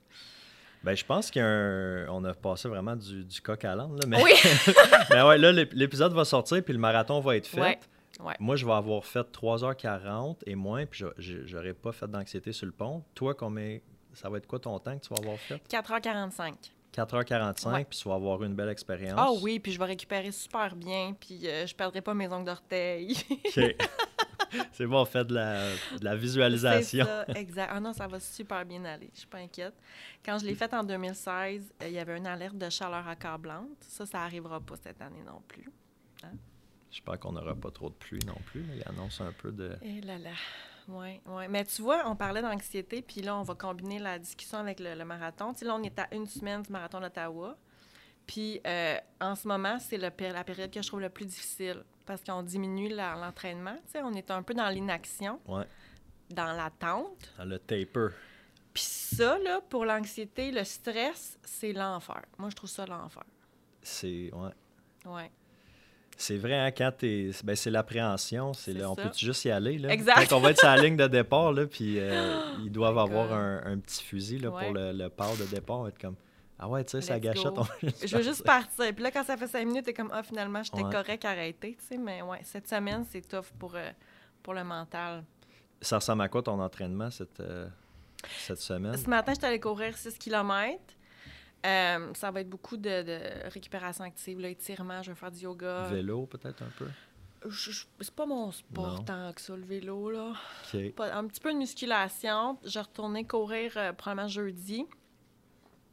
Ben, je pense qu'on a passé vraiment du, du coq à l'âne. là, Mais...
Oui!
mais ouais, là, l'ép- l'épisode va sortir, puis le marathon va être fait.
Ouais, ouais.
Moi, je vais avoir fait 3h40 et moins, puis je- j'aurai pas fait d'anxiété sur le pont. Toi, combien... ça va être quoi ton temps que tu vas avoir fait?
4h45.
4h45,
Ouais.
puis tu vas avoir une belle expérience.
Ah oui, puis je vais récupérer super bien, puis euh, je perdrai pas mes ongles d'orteil.
OK. C'est bon, on fait de la, de la visualisation.
Ça, exact. Ah non, ça va super bien aller, je suis pas inquiète. Quand je l'ai faite en 2016, euh, il y avait une alerte de chaleur accablante. Ça, ça arrivera pas cette année non plus.
J'espère qu'on n'aura pas trop de pluie non plus. là. Il annonce un peu de...
Et là là. Oui, oui. Mais tu vois, on parlait d'anxiété, puis là, on va combiner la discussion avec le, le marathon. Tu sais, là, on est à une semaine du marathon d'Ottawa. Puis euh, en ce moment, c'est la période que je trouve le plus difficile parce qu'on diminue la- l'entraînement. Tu sais, on est un peu dans l'inaction,
Ouais,
dans l'attente.
dans le taper.
Puis ça, là, pour l'anxiété, le stress, c'est l'enfer. Moi, je trouve ça l'enfer.
C'est... Ouais.
Ouais.
C'est vrai, hein, quand t'es... Ben, c'est l'appréhension. C'est
C'est
là, on peut juste y aller, là?
Exact.
Quand on va être sur la ligne de départ, là, puis euh, ils doivent avoir un, un petit fusil, là,
Ouais.
pour le, le port de départ. On va être comme... Ah ouais, tu sais, ça
Let's
gâchette.
go.
on va juste
Je veux juste
partir.
partir. Puis là, quand ça fait cinq minutes, t'es comme, ah, finalement, j'étais
Ouais.
correct, arrêté, tu sais. Mais ouais, cette semaine, c'est tough pour, euh, pour le mental.
Ça ressemble à quoi ton entraînement cette, euh, cette semaine?
Ce matin, j'étais allée courir 6 km. Ça va être beaucoup de, de récupération active, là, étirement. Je vais faire du yoga.
Vélo, peut-être un peu?
C'est pas mon sport
Non.
tant que ça, le vélo, là. Pas- un petit peu de musculation. Je retournais courir euh, probablement jeudi.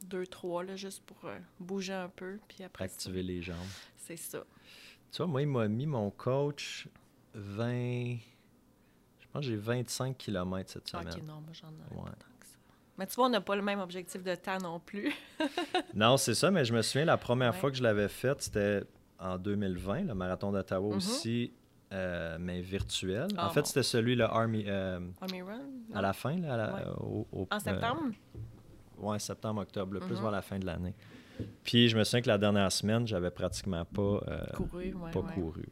Deux, trois, là, juste pour euh, bouger un peu. Puis après, ça,
Activer les jambes.
c'est ça.
Tu vois, moi, il m'a mis mon coach 20... Je pense que j'ai 25 km cette semaine.
OK, non, moi, j'en ai
Ouais.
pas tant que ça. Mais tu vois, on n'a pas le même objectif de temps non plus.
Non, c'est ça, mais je me souviens, la première
Ouais.
fois que je l'avais faite, c'était en 2020, le marathon d'Ottawa
Mhm.
aussi, euh, mais virtuel.
Ah,
en fait,
mon
c'était celui, le Army, euh,
Army Run?
à la fin, là, à la-
Ouais.
au, au-
En
euh,
septembre?
ouais, septembre, octobre, le plus
Mhm.
vers la fin de l'année. Puis je me souviens que la dernière semaine, j'avais pratiquement pas, euh,
Couru, ouais,
pas couru.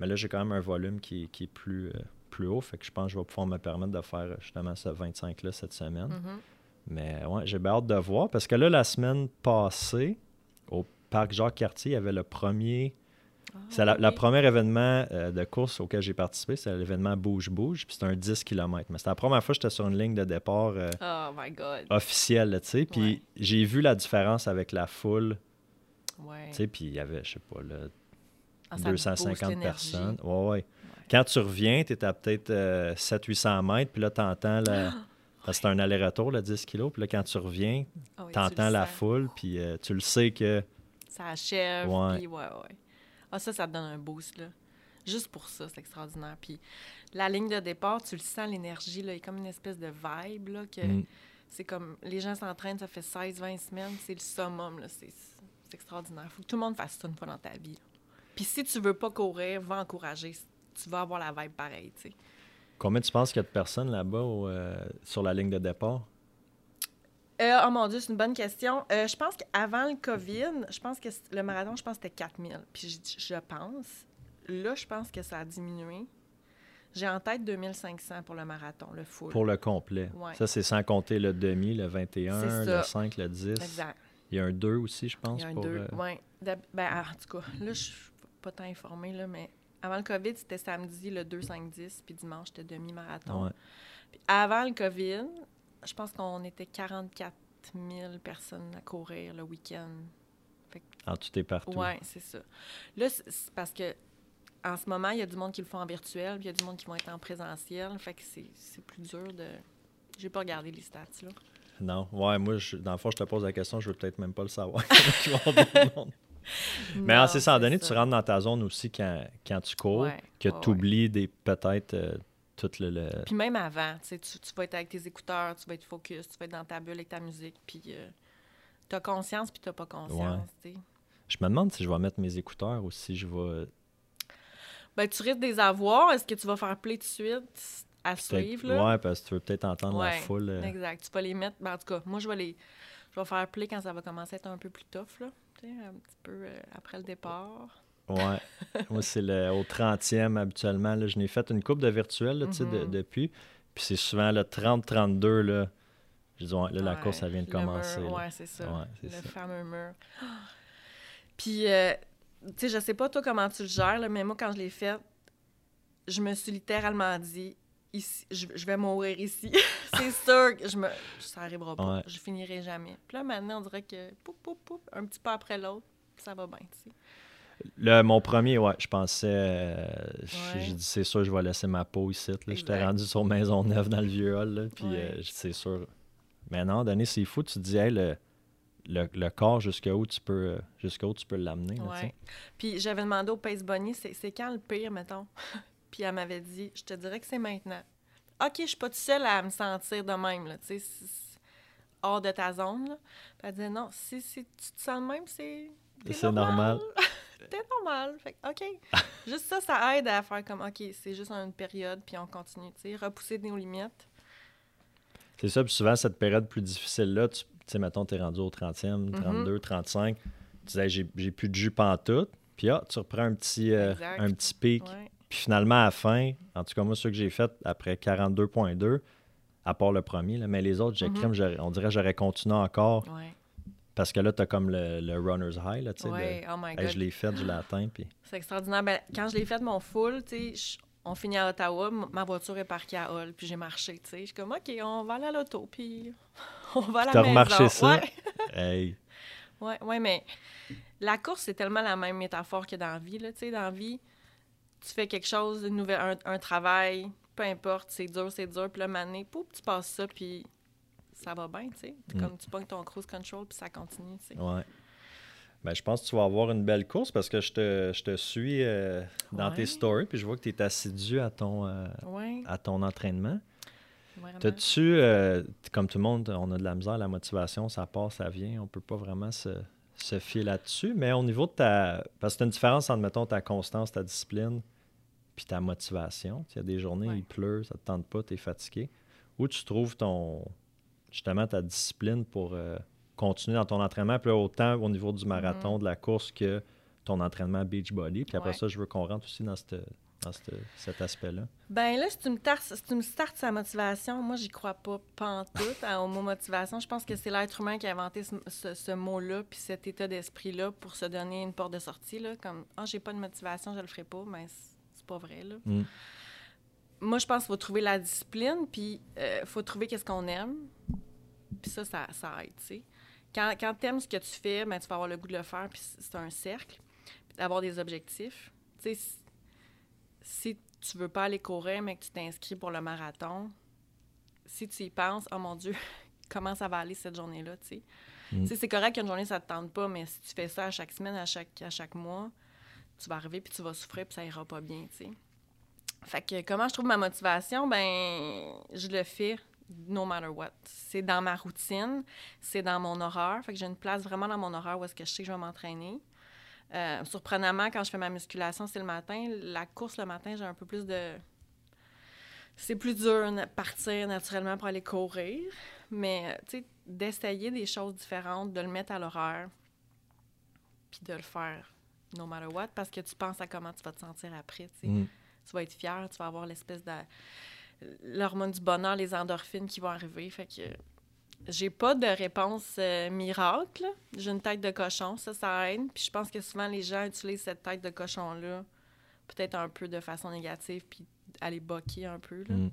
Mais là, j'ai quand même un volume qui, qui est plus, euh, plus haut, fait que je pense que je vais pouvoir me permettre de faire euh, justement ce 25-là cette semaine.
Mhm.
Mais ouais, j'ai bien hâte de voir parce que là, la semaine passée, au parc Jacques-Cartier, il y avait le premier.
Ah,
C'est la, la
oui.
première événement euh, de course auquel j'ai participé, c'est l'événement Bouge Bouge, puis c'était un 10 km. Mais c'était la première fois que j'étais sur une ligne de départ euh,
Oh my God.
officielle, tu sais. Puis
Ouais.
j'ai vu la différence avec la foule,
Ouais.
tu sais, puis il y avait, je sais pas, là,
Ah, ça te booste
250
l'énergie.
personnes. Ouais, ouais. Quand tu reviens, tu es à peut-être euh, 700-800 mètres, puis là, tu entends la. Parce que c'est un aller-retour, le 10 kg. Puis là, quand tu reviens,
Ah oui, tu
tu
le
entends la
sens.
foule, puis euh, tu le sais que.
Ça achève,
Ouais.
puis ouais, ouais. Ah, ça, ça te donne un boost, là. Juste pour ça, c'est extraordinaire. Puis la ligne de départ, tu le sens, l'énergie, là, il y a comme une espèce de vibe, là, que
Mm.
c'est comme... Les gens s'entraînent, ça fait 16-20 semaines, c'est le summum, là, c'est c'est extraordinaire. faut que tout le monde fasse ça une fois dans ta vie. là. Puis si tu veux pas courir, va encourager. Tu vas avoir la vibe pareille, tu sais.
Combien tu penses qu'il y a de personnes là-bas euh, sur la ligne de départ?
Euh, oh mon Dieu, c'est une bonne question. Euh, je pense qu'avant le COVID, je pense que le marathon, je pense que c'était 4000. Puis je, je pense, là, je pense que ça a diminué. J'ai en tête 2500 pour le marathon, le full.
Pour le complet.
Ouais.
Ça, c'est sans compter le demi, le 21,
C'est
le
ça.
5, le 10.
Exact.
Il y a un 2 aussi, je pense.
Il y a un
pour,
2.
euh,
Ouais. D'hab- Ben, en tout cas, là, je suis pas tant informée, là, mais avant le COVID, c'était samedi, le 2, 5, 10, puis dimanche, c'était demi-marathon.
ouais.
Avant le COVID, je pense qu'on était 44 000 personnes à courir le week-end.
En tout et partout.
Oui, c'est ça. Là, c'est parce que en ce moment, il y a du monde qui le font en virtuel, puis il y a du monde qui vont être en présentiel. Fait que c'est c'est plus dur de. J'ai pas regardé les stats, là.
Non, ouais, moi, je- dans le fond, je te pose la question, je veux peut-être même pas le savoir. Mais
Non,
en c'est ça, en donné,
ça.
tu rentres dans ta zone aussi quand, quand tu cours,
Ouais,
que
ouais,
tu oublies des peut-être euh, tout le. le-
Puis même avant, tu sais, tu tu vas être avec tes écouteurs, tu vas être focus, tu vas être dans ta bulle avec ta musique, puis euh, t'as conscience, puis t'as pas conscience, tu sais.
Je me demande si je vais mettre mes écouteurs ou si je vais.
Ben, tu risques de les avoir. Est-ce que tu vas faire play tout de suite à suivre, là?
Ouais, parce que tu veux peut-être entendre la foule. euh,
Exact. Tu vas les mettre. ben, en tout cas, moi, je vais les. Je vais faire play quand ça va commencer à être un peu plus tough, là. Sais, un petit peu euh, après le départ.
Ouais. Moi, c'est le, au 30e habituellement. Là, je n'ai fait une coupe de virtuel là, tu sais, de-
Mhm.
depuis. Puis c'est souvent le 30-32. Là, je dis, ouais, là, la
Ouais,
course, ça vient de commencer.
mur, ouais, c'est ça.
Ouais,
le
ça.
fameux mur. Puis, euh, tu sais, je sais pas toi comment tu le gères, là, mais moi, quand je l'ai fait, je me suis littéralement dit, ici, je, je vais mourir ici. c'est sûr que je me, ça arrivera pas.
Ouais.
Je finirai jamais. Puis là, maintenant, on dirait que, poup, poup, poup, un petit pas après l'autre, ça va bien, tu sais.
Le, mon premier, ouais, je pensais. euh,
Ouais.
J'ai dit, c'est sûr, je vais laisser ma peau ici. là. J'étais rendu sur Maisonneuve dans le vieux hall. Là, puis
Ouais.
euh, c'est sûr. Mais non, donné, c'est fou. Tu te dis, hey, le, le, le corps, jusqu'où tu peux, euh, jusqu'où tu peux l'amener.
Ouais. Puis j'avais demandé au Pace Bunny, c'est quand le pire, mettons? Puis elle m'avait dit, je te dirais que c'est maintenant. OK, je suis pas toute seule à me sentir de même, là, tu sais, hors de ta zone, là. Puis elle disait, non, si, si tu te sens de même, c'est...
C'est normal.
T'es normal. Fait que, OK. juste ça, ça aide à faire comme, OK, c'est juste une période, puis on continue, tu sais, repousser nos limites.
C'est ça, puis souvent, cette période plus difficile-là, tu sais, mettons, t'es rendu au 30e,
Mhm.
32, 35, tu disais, j'ai plus de jus pantoute, puis ah, tu reprends un petit, euh, un petit pic,
Ouais.
Puis finalement, à la fin, en tout cas, moi, ce que j'ai fait après 42.2, à part le premier, là, mais les autres, j'ai
Mhm.
crème, j'aurais- on dirait que j'aurais continué encore,
Ouais.
parce que là, t'as comme le, le runner's high, là, tu sais, de,
Ouais, oh
Hey, je l'ai fait, je l'ai atteint, puis
C'est extraordinaire. Ben, quand je l'ai fait, mon full, tu sais, je- on finit à Ottawa, ma voiture est parquée à Hull, puis j'ai marché, tu sais. Je suis comme, OK, on va aller à l'auto, puis on va à la maison.
remarché ça?
Ouais,
hey,
ouais, ouais, mais la course, c'est tellement la même métaphore que dans la vie, là, tu sais. Dans la vie, tu fais quelque chose, une nouvelle, un, un travail, peu importe, c'est dur, c'est dur, puis là, mané, pouf, tu passes ça, puis ça va bien, tu sais.
Mm.
Comme tu pognes ton cruise control, puis ça continue, tu sais.
ouais. Ben, je pense que tu vas avoir une belle course parce que je te, je te suis euh, dans
Ouais.
tes stories, puis je vois que tu es assidu à ton, euh,
Ouais,
à ton entraînement. T'as-tu, euh, comme tout le monde, on a de la misère, la motivation, ça part, ça vient, on peut pas vraiment se, se fier là-dessus, mais au niveau de ta... Parce que t'as une différence entre, mettons, ta constance, ta discipline, puis ta motivation. Il y a des journées,
Ouais.
il pleut, ça te tente pas, tu es fatigué. Où tu trouves ton... justement ta discipline pour euh, continuer dans ton entraînement, puis là, autant au niveau du marathon, de la course, que ton entraînement Beachbody. Puis après.
Ouais.
ça, je veux qu'on rentre aussi dans, cette- dans cette- cet aspect-là.
Ben là, si tu me, si tu me startes sa motivation, moi, j'y crois pas pantoute à- au mot motivation. Je pense que c'est l'être humain qui a inventé ce, ce- ce mot-là, puis cet état d'esprit-là pour se donner une porte de sortie, là, comme « Ah, j'ai pas de motivation, je le ferai pas », mais c'est pas vrai, là.
Mm.
Moi, je pense qu'il faut trouver la discipline, puis il faut trouver qu'est-ce qu'on aime, puis ça, ça, ça aide, tu sais. Quand, quand tu aimes ce que tu fais, ben, tu vas avoir le goût de le faire, puis c'est un cercle, puis d'avoir des objectifs. Tu sais, si- tu veux pas aller courir, mais que tu t'inscris pour le marathon, si tu y penses, oh mon Dieu, comment ça va aller cette journée-là, tu sais?
Mm.
C'est correct qu'une journée, ça te tente pas, mais si tu fais ça à chaque semaine, à chaque, à chaque mois, tu vas arriver, puis tu vas souffrir, puis ça ira pas bien, tu sais. Fait que comment je trouve ma motivation? Ben, je le fais no matter what. C'est dans ma routine, c'est dans mon horaire. Fait que j'ai une place vraiment dans mon horaire où est-ce que je sais que je vais m'entraîner. Euh, surprenamment, quand je fais ma musculation, c'est le matin. La course le matin, j'ai un peu plus de. c'est plus dur de partir naturellement pour aller courir, mais tu sais, d'essayer des choses différentes, de le mettre à l'horaire, puis de le faire no matter what, parce que tu penses à comment tu vas te sentir après, tu.
Mm.
Tu vas être fier, tu vas avoir l'espèce de... l'hormone du bonheur, les endorphines qui vont arriver, fait que j'ai pas de réponse euh, miracle. J'ai une tête de cochon, ça, ça aide. Puis je pense que souvent, les gens utilisent cette tête de cochon-là, peut-être un peu de façon négative, puis aller boquer un peu. Là.
Mm.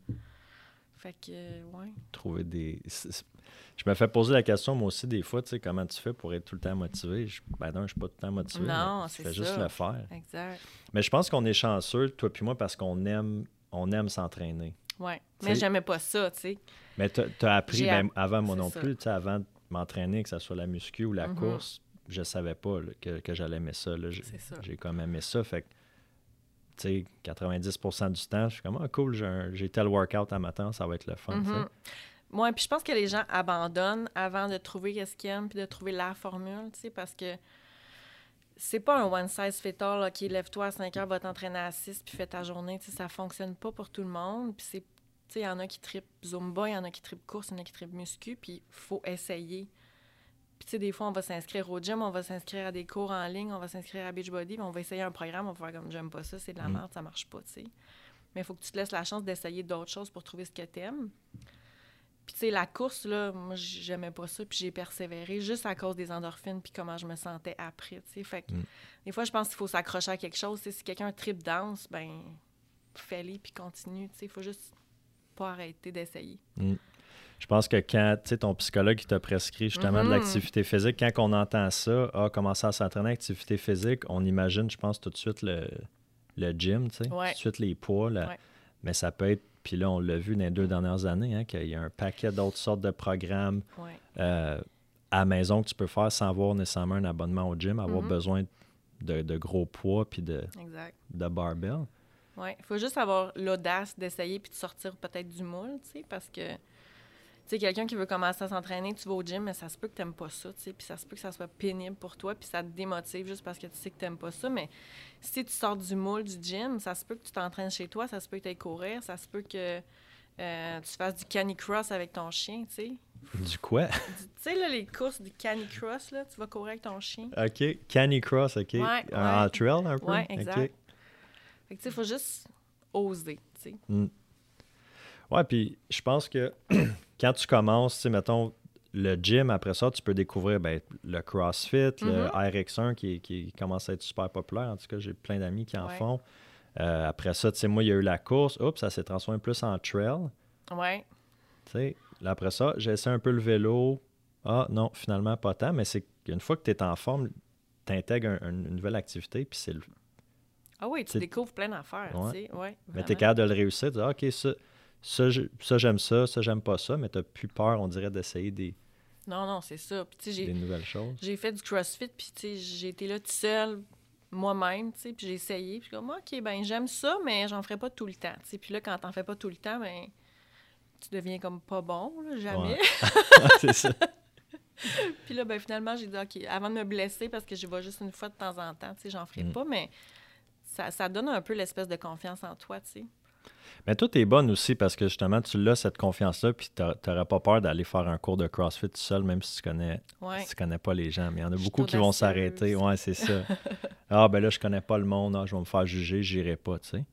Fait que, euh, ouais.
Trouver des. Je me fais poser la question, moi aussi, des fois, tu sais, comment tu fais pour être tout le temps motivé? Je... Ben non, je suis pas tout le temps motivé.
Non, c'est
fais juste
ça.
le faire.
Exact.
Mais je pense qu'on est chanceux, toi puis moi, parce qu'on aime, on aime s'entraîner.
Ouais.
Tu
Mais j'aimais pas ça, tu sais.
Mais tu as appris, ben, avant moi non
ça.
plus, tu sais, avant de m'entraîner, que ce soit la muscu ou la
Mhm.
course, je savais pas là, que, que j'allais aimer ça.
ça.
j'ai comme aimé ça. Fait que, tu sais, 90% du temps, je suis comme, ah, cool, j'ai tel workout à matin, ça va être le fun. sais.
Mhm. Puis je pense que les gens abandonnent avant de trouver qu'est-ce qu'ils aiment puis de trouver la formule, tu sais, parce que c'est pas un one size fit all, qui lève-toi à 5 heures, va t'entraîner à 6 puis fais ta journée, tu ça fonctionne pas pour tout le monde. Puis c'est, tu sais, il y en a qui trippent Zumba, il y en a qui trippent course, il y en a qui trippent muscu, puis faut essayer. Puis tu sais, des fois, on va s'inscrire au gym, on va s'inscrire à des cours en ligne, on va s'inscrire à Beachbody, on va essayer un programme, on va faire comme j'aime pas ça, c'est de la
Mm.
merde, ça marche pas, tu sais. Mais il faut que tu te laisses la chance d'essayer d'autres choses pour trouver ce que t'aimes. Puis, tu sais, la course, là, moi, j'aimais pas ça, puis j'ai persévéré juste à cause des endorphines, puis comment je me sentais après, tu sais. Fait que,
Mm.
des fois, je pense qu'il faut s'accrocher à quelque chose. Tu sais, si quelqu'un trip danse, ben, fais-le, puis continue, tu sais. Il faut juste pas arrêter d'essayer.
Je pense que quand tu sais, ton psychologue qui t'a prescrit justement de
Mhm.
l'activité physique, quand on entend ça, ah, commencer à s'entraîner à l'activité physique, on imagine, je pense, tout de suite le, le gym, tu sais,
Ouais.
tout de suite les poids.
Ouais.
Mais ça peut être, puis là, on l'a vu dans les deux dernières années, hein, qu'il y a un paquet d'autres sortes de programmes
Ouais.
euh, à la maison que tu peux faire sans avoir nécessairement un abonnement au gym, avoir
Mhm.
besoin de, de gros poids puis de,
Exact.
de barbell.
Ouais. Il faut juste avoir l'audace d'essayer, puis de sortir peut-être du moule, tu sais, parce que. Sais, quelqu'un qui veut commencer à s'entraîner, tu vas au gym, mais ça se peut que t'aimes pas ça, tu sais, puis ça se peut que ça soit pénible pour toi, puis ça te démotive juste parce que tu sais que t'aimes pas ça, mais si tu sors du moule du gym, ça se peut que tu t'entraînes chez toi, ça se peut que tu courir, ça se peut que euh, tu fasses du canicross avec ton chien, tu sais.
Du quoi?
Tu sais, là, les courses du canicross, là, tu vas courir avec ton chien.
OK. Canny Cross, OK.
Ouais,
En
ouais.
trail un peu?
Ouais, exact. Fait que, tu sais, il faut juste oser, tu sais.
Ouais, puis je pense que quand tu commences, mettons, le gym, après ça, tu peux découvrir ben, le CrossFit, le
Mhm.
RX1 qui, qui commence à être super populaire. En tout cas, j'ai plein d'amis qui en
Ouais.
font. Euh, après ça, tu sais, moi, il y a eu la course. Oups, ça s'est transformé plus en trail.
Ouais.
Tu sais, après ça, j'ai essayé un peu le vélo. Ah, non, finalement, pas tant. Mais c'est qu'une fois que tu es en forme, tu intègres une nouvelle activité, puis c'est le,
Ah oui, tu découvres plein d'affaires,
Ouais.
tu sais. Ouais,
Mais tu es capable de le réussir. Tu dis, Ah, OK, ça, ça, j'aime ça, ça, j'aime pas ça, mais tu plus peur, on dirait, d'essayer des,
Non, non, c'est ça. Puis,
des
j'ai-
nouvelles choses.
j'ai fait du CrossFit, puis, j'ai été là toute seule, moi-même, tu sais, puis j'ai essayé. Puis, comme, OK, ben j'aime ça, mais j'en ferai pas tout le temps, tu sais. Puis là, quand t'en fais pas tout le temps, ben tu deviens comme pas bon, là, jamais.
Ouais. c'est ça.
puis là, ben finalement, j'ai dit, OK, avant de me blesser, parce que je vais juste une fois de temps en temps, tu sais, j'en ferai
Mm.
pas, mais ça, ça donne un peu l'espèce de confiance en toi, tu sais.
Mais toi, t'es bonne aussi parce que justement, tu l'as, cette confiance-là, puis t'a- t'aurais pas peur d'aller faire un cours de CrossFit tout seul, même si tu connais,
Ouais.
si tu connais pas les gens. Mais il y en a
Je
beaucoup qui vont s'arrêter. Ouais, c'est ça. ah, ben là, je connais pas le monde. Ah, je vais me faire juger, j'irai pas, tu sais.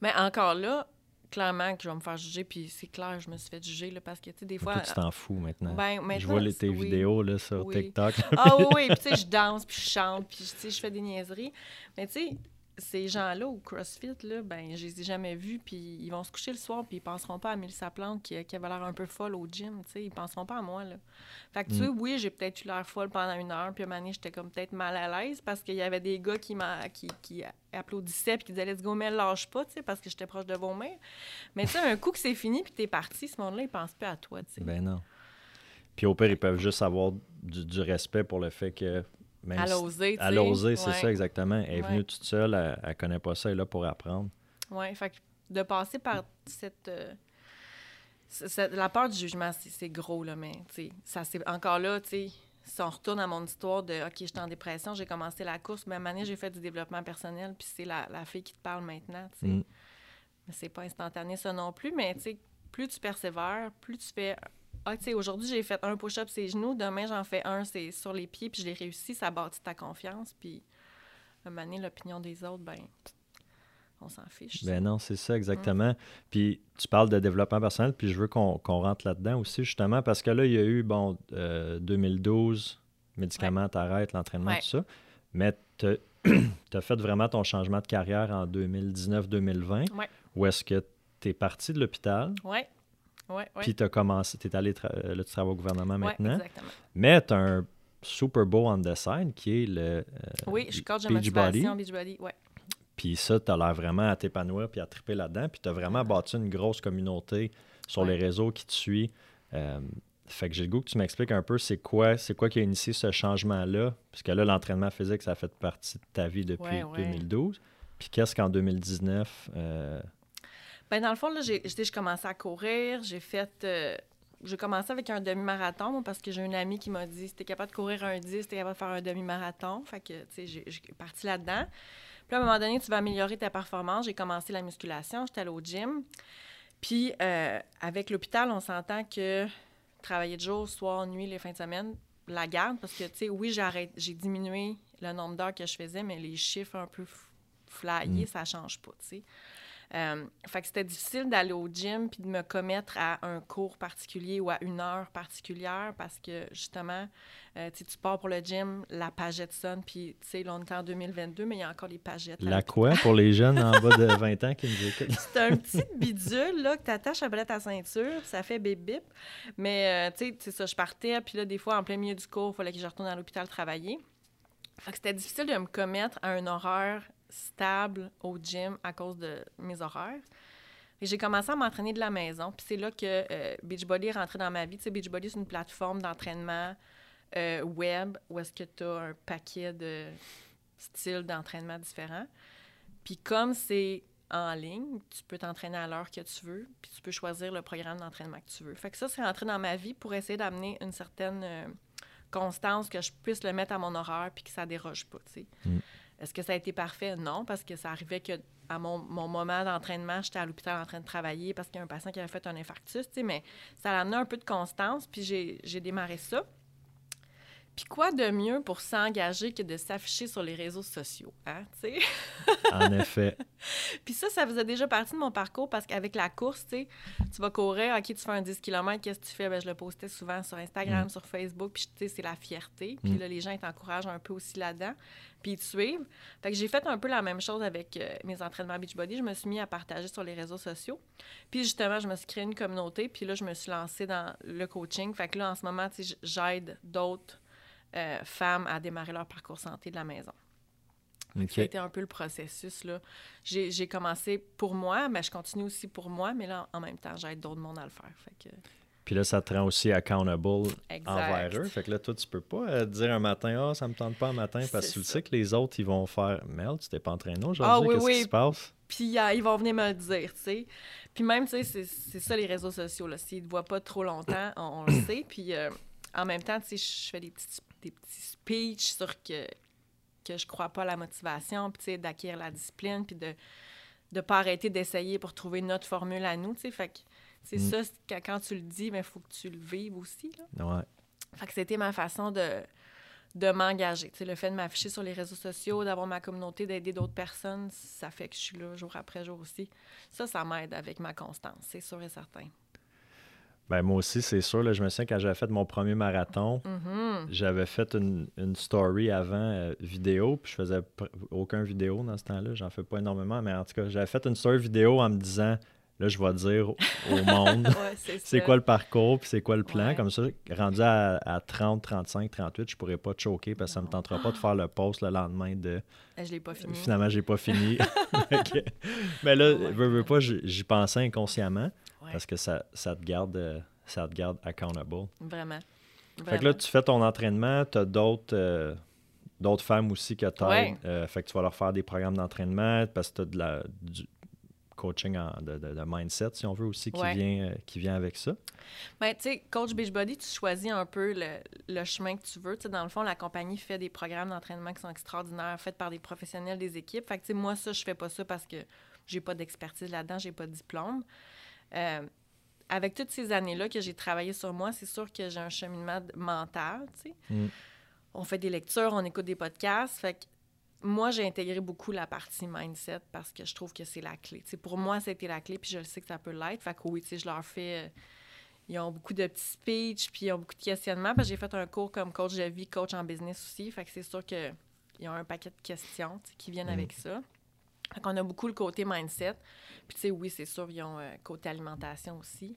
Mais encore là, clairement que je vais me faire juger, puis c'est clair, je me suis fait juger, là, parce que, tu sais, des fois...
Toi, tu t'en fous maintenant.
ben,
je
maintenant,
vois les, tes
oui.
vidéos là, sur
Oui.
TikTok.
Ah oui, oui, puis tu sais, je danse, puis je chante, puis tu sais, je fais des niaiseries. Mais tu sais, ces gens-là au CrossFit, là, ben, je les ai jamais vus, puis ils vont se coucher le soir, puis ils penseront pas à Mélissa Plante qui, qui avait l'air un peu folle au gym, tu sais, ils penseront pas à moi, là. Fait que tu sais, oui, j'ai peut-être eu l'air folle pendant une heure, puis à un moment j'étais comme peut-être mal à l'aise parce qu'il y avait des gars qui, qui, qui applaudissaient, puis qui disaient « Let's go, mais lâche pas », tu sais, parce que j'étais proche de vomir. Mais tu sais, un coup que c'est fini, puis t'es parti, ce monde-là, il pense plus à toi, tu sais.
ben non. Puis au pire, ils peuvent juste avoir du, du respect pour le fait que. Même
à l'oser.
À l'oser, c'est
Ouais.
ça exactement. Elle est
Ouais.
venue toute seule, elle, elle connaît pas ça, elle est là pour apprendre.
Oui, fait que de passer par cette. euh, cette- la peur du jugement, c'est gros, là, mais tu sais, ça c'est encore là, tu sais. Si on retourne à mon histoire de OK, j'étais en dépression, j'ai commencé la course, même année, j'ai fait du développement personnel, puis c'est la, la fille qui te parle maintenant, tu sais.
Mm.
c'est pas instantané ça non plus, mais tu sais, plus tu persévères, plus tu fais ah, tu sais, aujourd'hui, j'ai fait un push-up sur les genoux, demain, j'en fais un, c'est sur les pieds, puis je l'ai réussi, ça bâtit ta confiance, puis à un l'opinion des autres, ben on s'en fiche.
Ben non, c'est ça, exactement. Puis tu parles de développement personnel, puis je veux qu'on rentre là-dedans aussi, justement, parce que là, il y a eu, bon, 2012, euh, médicaments, t'arrêtes, l'entraînement, tout ça. Mais tu as fait vraiment ton changement de carrière en 2019-2020.
Ouais.
Où est-ce que tu es parti de l'hôpital?
Oui. Ouais, ouais.
Puis tu as commencé, tu es allé, euh, là, tu travailles au gouvernement maintenant.
exactement.
Mais tu as un Super Bowl on the side qui est le. Euh,
oui, je coach de motivation Beachbody, ouais.
Puis ça, tu as l'air vraiment à t'épanouir puis à triper là-dedans. Puis tu as vraiment bâti une grosse communauté sur les réseaux qui te suit. Euh, fait que j'ai le goût que tu m'expliques un peu c'est quoi, c'est quoi qui a initié ce changement-là? Puisque là, l'entraînement physique, ça fait partie de ta vie depuis 2012. Puis qu'est-ce qu'en 2019? Euh...
Ben, dans le fond, là, j'ai, je commençais à courir. J'ai fait. Euh, j'ai commencé avec un demi-marathon parce que j'ai une amie qui m'a dit si t'es capable de courir un 10, t'es capable de faire un demi-marathon. Fait que, tu sais, j'ai, j'ai parti là-dedans à un moment donné, tu vas améliorer ta performance. J'ai commencé la musculation, j'étais allée au gym. Puis, euh, avec l'hôpital, on s'entend que travailler de jour, soir, nuit, les fins de semaine, la garde, parce que, tu sais, oui, j'ai diminué le nombre d'heures que je faisais, mais les chiffres un peu flyés, mm. ça change pas, tu sais. Euh, fait que c'était difficile d'aller au gym puis de me commettre à un cours particulier ou à une heure particulière parce que justement, euh, tu pars pour le gym, la pagette sonne, puis tu sais, là, on est en 2022, mais il y a encore les pagettes.
La quoi pour les jeunes en bas de 20 ans qui nous écoutent?
C'est un petit bidule là, que tu attaches après ta ceinture, puis ça fait bip bip. Mais euh, tu sais, c'est ça, je partais, puis là, des fois, en plein milieu du cours, il fallait que je retourne à l'hôpital travailler. Fait que c'était difficile de me commettre à un horaire stable au gym à cause de mes horaires. J'ai commencé à m'entraîner de la maison. Puis c'est là que euh, Beachbody est rentré dans ma vie. Tu sais, Beachbody, c'est une plateforme d'entraînement euh, web où est-ce que tu as un paquet de styles d'entraînement différents. Puis comme c'est en ligne, tu peux t'entraîner à l'heure que tu veux, puis tu peux choisir le programme d'entraînement que tu veux. Fait que ça, c'est rentré dans ma vie pour essayer d'amener une certaine euh, constance, que je puisse le mettre à mon horaire, puis que ça déroge pas, tu sais. Mm. Est-ce que ça a été parfait? Non, parce que ça arrivait que à mon, moment d'entraînement, j'étais à l'hôpital en train de travailler parce qu'il y a un patient qui avait fait un infarctus, mais ça a amené un peu de constance, puis j'ai démarré ça. Puis quoi de mieux pour s'engager que de s'afficher sur les réseaux sociaux, hein, tu sais?
en effet.
Puis ça, ça faisait déjà partie de mon parcours parce qu'avec la course, tu sais, tu vas courir, OK, tu fais un 10 km, qu'est-ce que tu fais? Bien, je le postais souvent sur Instagram, mm. sur Facebook, puis tu sais, c'est la fierté. Puis mm. là, les gens, t'encouragent un peu aussi là-dedans, puis ils te suivent. Fait que j'ai fait un peu la même chose avec euh, mes entraînements Beachbody. Je me suis mis à partager sur les réseaux sociaux. Puis justement, je me suis créé une communauté, puis là, je me suis lancée dans le coaching. Fait que là, en ce moment, tu sais, j'aide d'autres euh, femmes à démarrer leur parcours santé de la maison. C'était un peu le processus. là. J'ai commencé pour moi, mais je continue aussi pour moi, mais là, en même temps, j'aide d'autres monde à le faire. Fait que...
Puis là, ça te rend aussi accountable envers eux. Fait que là, toi, tu peux pas euh, dire un matin, ah, oh, ça me tente pas un matin, parce que tu sais que les autres, ils vont faire, merde, tu t'es pas entraîné aujourd'hui, ah, oui, qu'est-ce qui se passe?
Puis euh, ils vont venir me le dire, tu sais. Puis même, tu sais, c'est ça les réseaux sociaux, là. S'ils te voient pas trop longtemps, on, le sait. Puis en même temps, tu sais, je fais des petits, des petits speeches sur que, que je crois pas à la motivation, puis d'acquérir la discipline, puis de ne pas arrêter d'essayer pour trouver notre formule à nous. Fait que c'est mm. ça, quand tu le dis, il faut que tu le vives aussi, là.
Ouais.
Fait que c'était ma façon de, de m'engager. Le fait de m'afficher sur les réseaux sociaux, d'avoir ma communauté, d'aider d'autres personnes, ça fait que je suis là jour après jour aussi. Ça, ça m'aide avec ma constance, c'est sûr et certain.
Ben, moi aussi, c'est sûr. Là, je me souviens quand j'avais fait mon premier marathon,
mm-hmm.
j'avais fait une, story avant euh, vidéo, puis je faisais aucun vidéo dans ce temps-là. J'en fais pas énormément, mais en tout cas, j'avais fait une story vidéo en me disant là, je vais dire au monde c'est quoi le parcours, puis c'est quoi le plan. Comme ça, rendu à, 30, 35, 38, je pourrais pas te choquer parce que ça me tentera pas de faire le post le lendemain de.
Eh, je l'ai pas fini.
Finalement, j'ai pas fini. Mais là, veux, veux pas, j'y pensais inconsciemment. Parce que ça, ça, te garde, euh, ça te garde accountable.
Vraiment.
Fait que là, tu fais ton entraînement, tu as d'autres euh, d'autres femmes aussi que tu euh, fait que tu vas leur faire des programmes d'entraînement parce que tu as de la, du coaching de, de, mindset, si on veut, aussi, qui, vient, qui vient avec ça.
Bien, tu sais, Coach Beachbody, tu choisis un peu le, le chemin que tu veux. Tu sais, dans le fond, la compagnie fait des programmes d'entraînement qui sont extraordinaires, faits par des professionnels des équipes. Fait que, tu sais, moi, ça, je fais pas ça parce que j'ai pas d'expertise là-dedans, j'ai pas de diplôme. Euh, avec toutes ces années-là que j'ai travaillé sur moi, c'est sûr que j'ai un cheminement mental, tu sais.
Mm.
On fait des lectures, on écoute des podcasts. Fait que moi, j'ai intégré beaucoup la partie mindset parce que je trouve que c'est la clé. Pour moi, c'était la clé, puis je le sais que ça peut l'être. Fait que oui, tu sais, je leur fais... euh, ils ont beaucoup de petits speeches, puis ils ont beaucoup de questionnements. Parce que j'ai fait un cours comme coach de vie, coach en business aussi. Fait que c'est sûr qu'ils ont un paquet de questions qui viennent
Mm.
avec ça. Fait qu'on a beaucoup le côté mindset. Puis, tu sais, oui, c'est sûr, ils ont euh, côté alimentation aussi.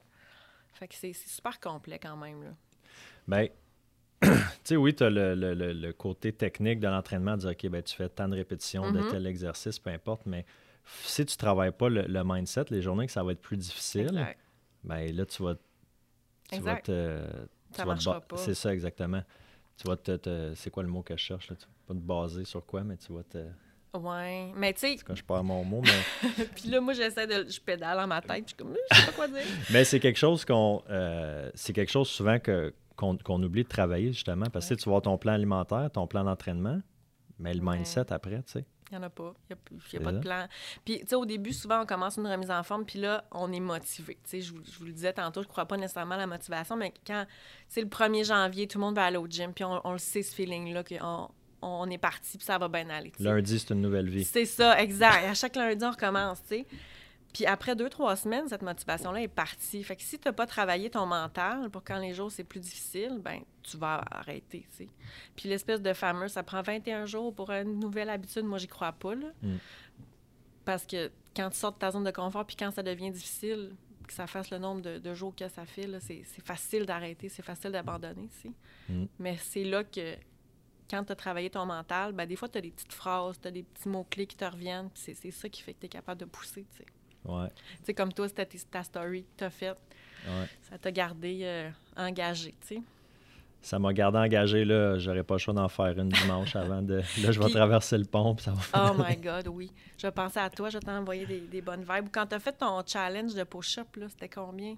Fait que c'est super complet quand même, là.
Ben, tu sais, oui, tu as le, le- le- le côté technique de l'entraînement, dire, OK, ben, tu fais tant de répétitions de
Mhm.
tel exercice, peu importe, mais si tu travailles pas le, mindset, les journées que ça va être plus difficile,
Exact.
ben là, tu vas, tu vas te. tu
Ça
vas te
pas.
C'est ça, exactement. Tu vas te. te- c'est quoi le mot que je cherche, là? Tu vas pas te baser sur quoi, mais tu vas te.
Ouais. Mais tu sais,
Quand je perds mon mot, mais.
puis là, moi, j'essaie de. Je pédale dans ma tête, puis je suis comme, je sais pas quoi dire.
Mais c'est quelque chose qu'on. euh, c'est quelque chose souvent que, qu'on, qu'on oublie de travailler, justement. Parce que
Ouais.
tu avoir ton plan alimentaire, ton plan d'entraînement, mais le
Ouais.
mindset après, tu sais.
Il n'y en a pas. Il n'y a,
C'est
pas de plan. Puis, tu sais, au début, souvent, on commence une remise en forme, puis là, on est motivé. Tu sais, je, vous- je vous le disais tantôt, je ne crois pas nécessairement à la motivation, mais quand c'est le 1er janvier, tout le monde va aller au gym, puis on, on le sait, ce feeling-là, qu'on on est parti, puis ça va bien aller.
Lundi, c'est une nouvelle vie.
C'est ça, exact. À chaque lundi, on recommence, tu sais. Puis après deux, trois semaines, cette motivation-là est partie. Fait que si tu n'as pas travaillé ton mental pour quand les jours c'est plus difficile, ben tu vas arrêter, tu sais. Puis l'espèce de fameux, ça prend 21 jours pour une nouvelle habitude, moi, j'y crois pas, là.
Mm.
Parce que quand tu sors de ta zone de confort, puis quand ça devient difficile, que ça fasse le nombre de, de jours que ça fait, c'est facile d'arrêter, c'est facile d'abandonner, tu sais.
Mm.
Mais c'est là que quand tu as travaillé ton mental, ben, des fois, tu as des petites phrases, tu as des petits mots-clés qui te reviennent, puis c'est- c'est ça qui fait que tu es capable de pousser. Tu sais.
Ouais,
Tu sais, comme toi, c'était ta story que tu as faite,
ouais.
ça t'a gardé euh, engagé. tu sais.
Ça m'a gardé engagé, là. J'aurais pas le choix d'en faire une dimanche avant de. Là, je vais traverser le pont, puis ça va
Oh my God, oui. Je pensais à toi, je t'ai envoyé des, des bonnes vibes. Quand tu as fait ton challenge de push-up, là, c'était combien?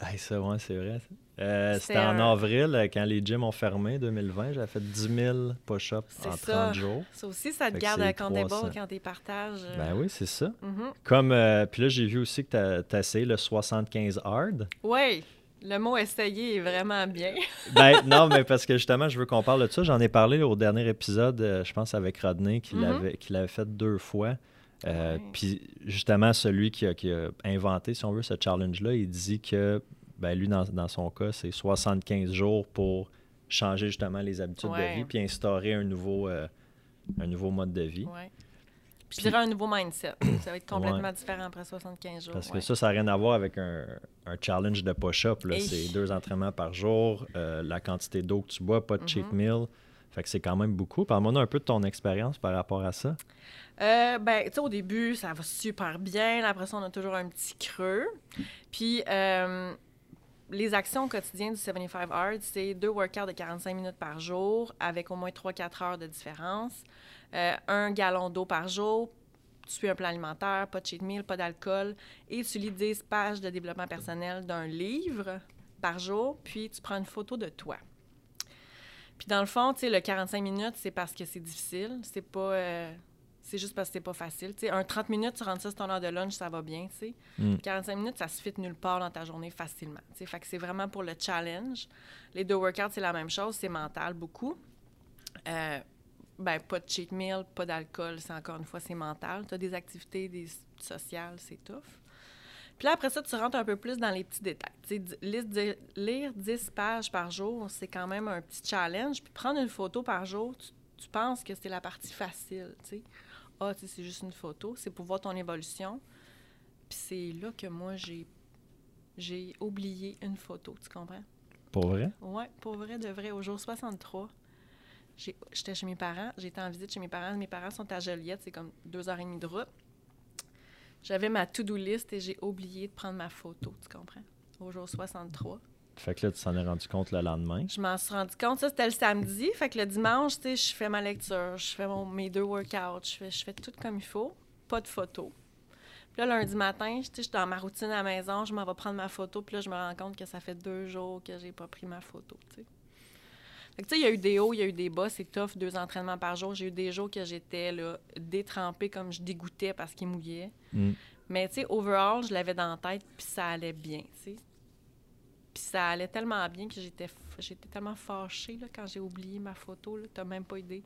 Hey, ça, ouais, c'est vrai. Euh,
C'était
en
un-
avril, euh, quand les gyms ont fermé, 2020. J'avais fait 10 000 push-ups en
ça.
30 jours.
Ça aussi, ça te
Fait que
garde
300.
quand tu partages. euh,
Ben oui, c'est ça.
mhm.
Comme, euh, puis là, j'ai vu aussi que tu as, essayé le 75 hard.
Oui, le mot essayer est vraiment bien.
Ben non, mais parce que justement, je veux qu'on parle de ça. J'en ai parlé au dernier épisode, je pense, avec Rodney, qui
Mhm.
qui l'avait fait deux fois. Euh. Puis justement, celui qui a, qui a inventé, si on veut, ce challenge-là, il dit que ben, lui, dans, dans son cas, c'est 75 jours pour changer justement les habitudes
Ouais.
de vie puis instaurer un nouveau, euh, un nouveau mode de vie.
Ouais. Puis je dirais un nouveau mindset. Ça va être complètement différent après 75 jours.
Parce que ça, ça n'a rien à voir avec un, un challenge de push-up. C'est deux entraînements par jour, euh, la quantité d'eau que tu bois, pas de cheat
Mhm.
meal. Fait que c'est quand même beaucoup. Parle-moi un peu de ton expérience par rapport à ça.
Euh, ben, tu sais, au début, ça va super bien. Après ça, on a toujours un petit creux. Puis, euh, les actions quotidiennes du 75 Hard, c'est deux workouts de 45 minutes par jour avec au moins 3-4 heures de différence. Euh, un gallon d'eau par jour. Tu suis un plan alimentaire, pas de cheat meal, pas d'alcool. Et tu lis 10 pages de développement personnel d'un livre par jour. Puis, tu prends une photo de toi. Puis, dans le fond, tu sais, le 45 minutes, c'est parce que c'est difficile. C'est pas... euh, c'est juste parce que c'est pas facile. Tu sais, un 30 minutes, tu rentres ça sur ton heure de lunch, ça va bien, tu sais.
Mm.
45 minutes, ça se fit nulle part dans ta journée facilement. tu sais. Fait que c'est vraiment pour le challenge. Les deux workouts, c'est la même chose, c'est mental beaucoup. Euh, ben, pas de cheat meal, pas d'alcool, c'est encore une fois, c'est mental. Tu as des activités des sociales, c'est tough. Puis là, après ça, tu rentres un peu plus dans les petits détails. Lire, di- lire 10 pages par jour, c'est quand même un petit challenge. Puis prendre une photo par jour, tu, tu penses que c'est la partie facile, tu sais. Ah, tu sais, c'est juste une photo, c'est pour voir ton évolution. Puis c'est là que moi, j'ai j'ai oublié une photo, tu comprends?
Pour vrai?
Ouais, pour vrai, de vrai, au jour 63, j'ai- j'étais chez mes parents, j'étais en visite chez mes parents. Mes parents sont à Joliette, c'est comme deux heures et demie de route. J'avais ma to-do list et j'ai oublié de prendre ma photo, tu comprends? Au jour 63.
Fait que là, tu t'en es rendu compte le lendemain?
Je m'en suis rendu compte, ça c'était le samedi. Fait que le dimanche, tu sais, je fais ma lecture, je fais mon, mes deux workouts, je fais, je fais tout comme il faut, pas de photo. Puis là, lundi matin, je suis dans ma routine à la maison, je m'en vais prendre ma photo, puis là, je me rends compte que ça fait deux jours que j'ai pas pris ma photo, tu sais. Tu sais, il y a eu des hauts, il y a eu des bas. C'est tough, deux entraînements par jour. J'ai eu des jours que j'étais là, détrempée comme je dégoûtais parce qu'il mouillait.
Mm.
Mais, tu sais, overall, je l'avais dans la tête, puis ça allait bien, tu sais. Puis ça allait tellement bien que j'étais, j'étais tellement fâchée là, quand j'ai oublié ma photo. Là, t'as même pas idée.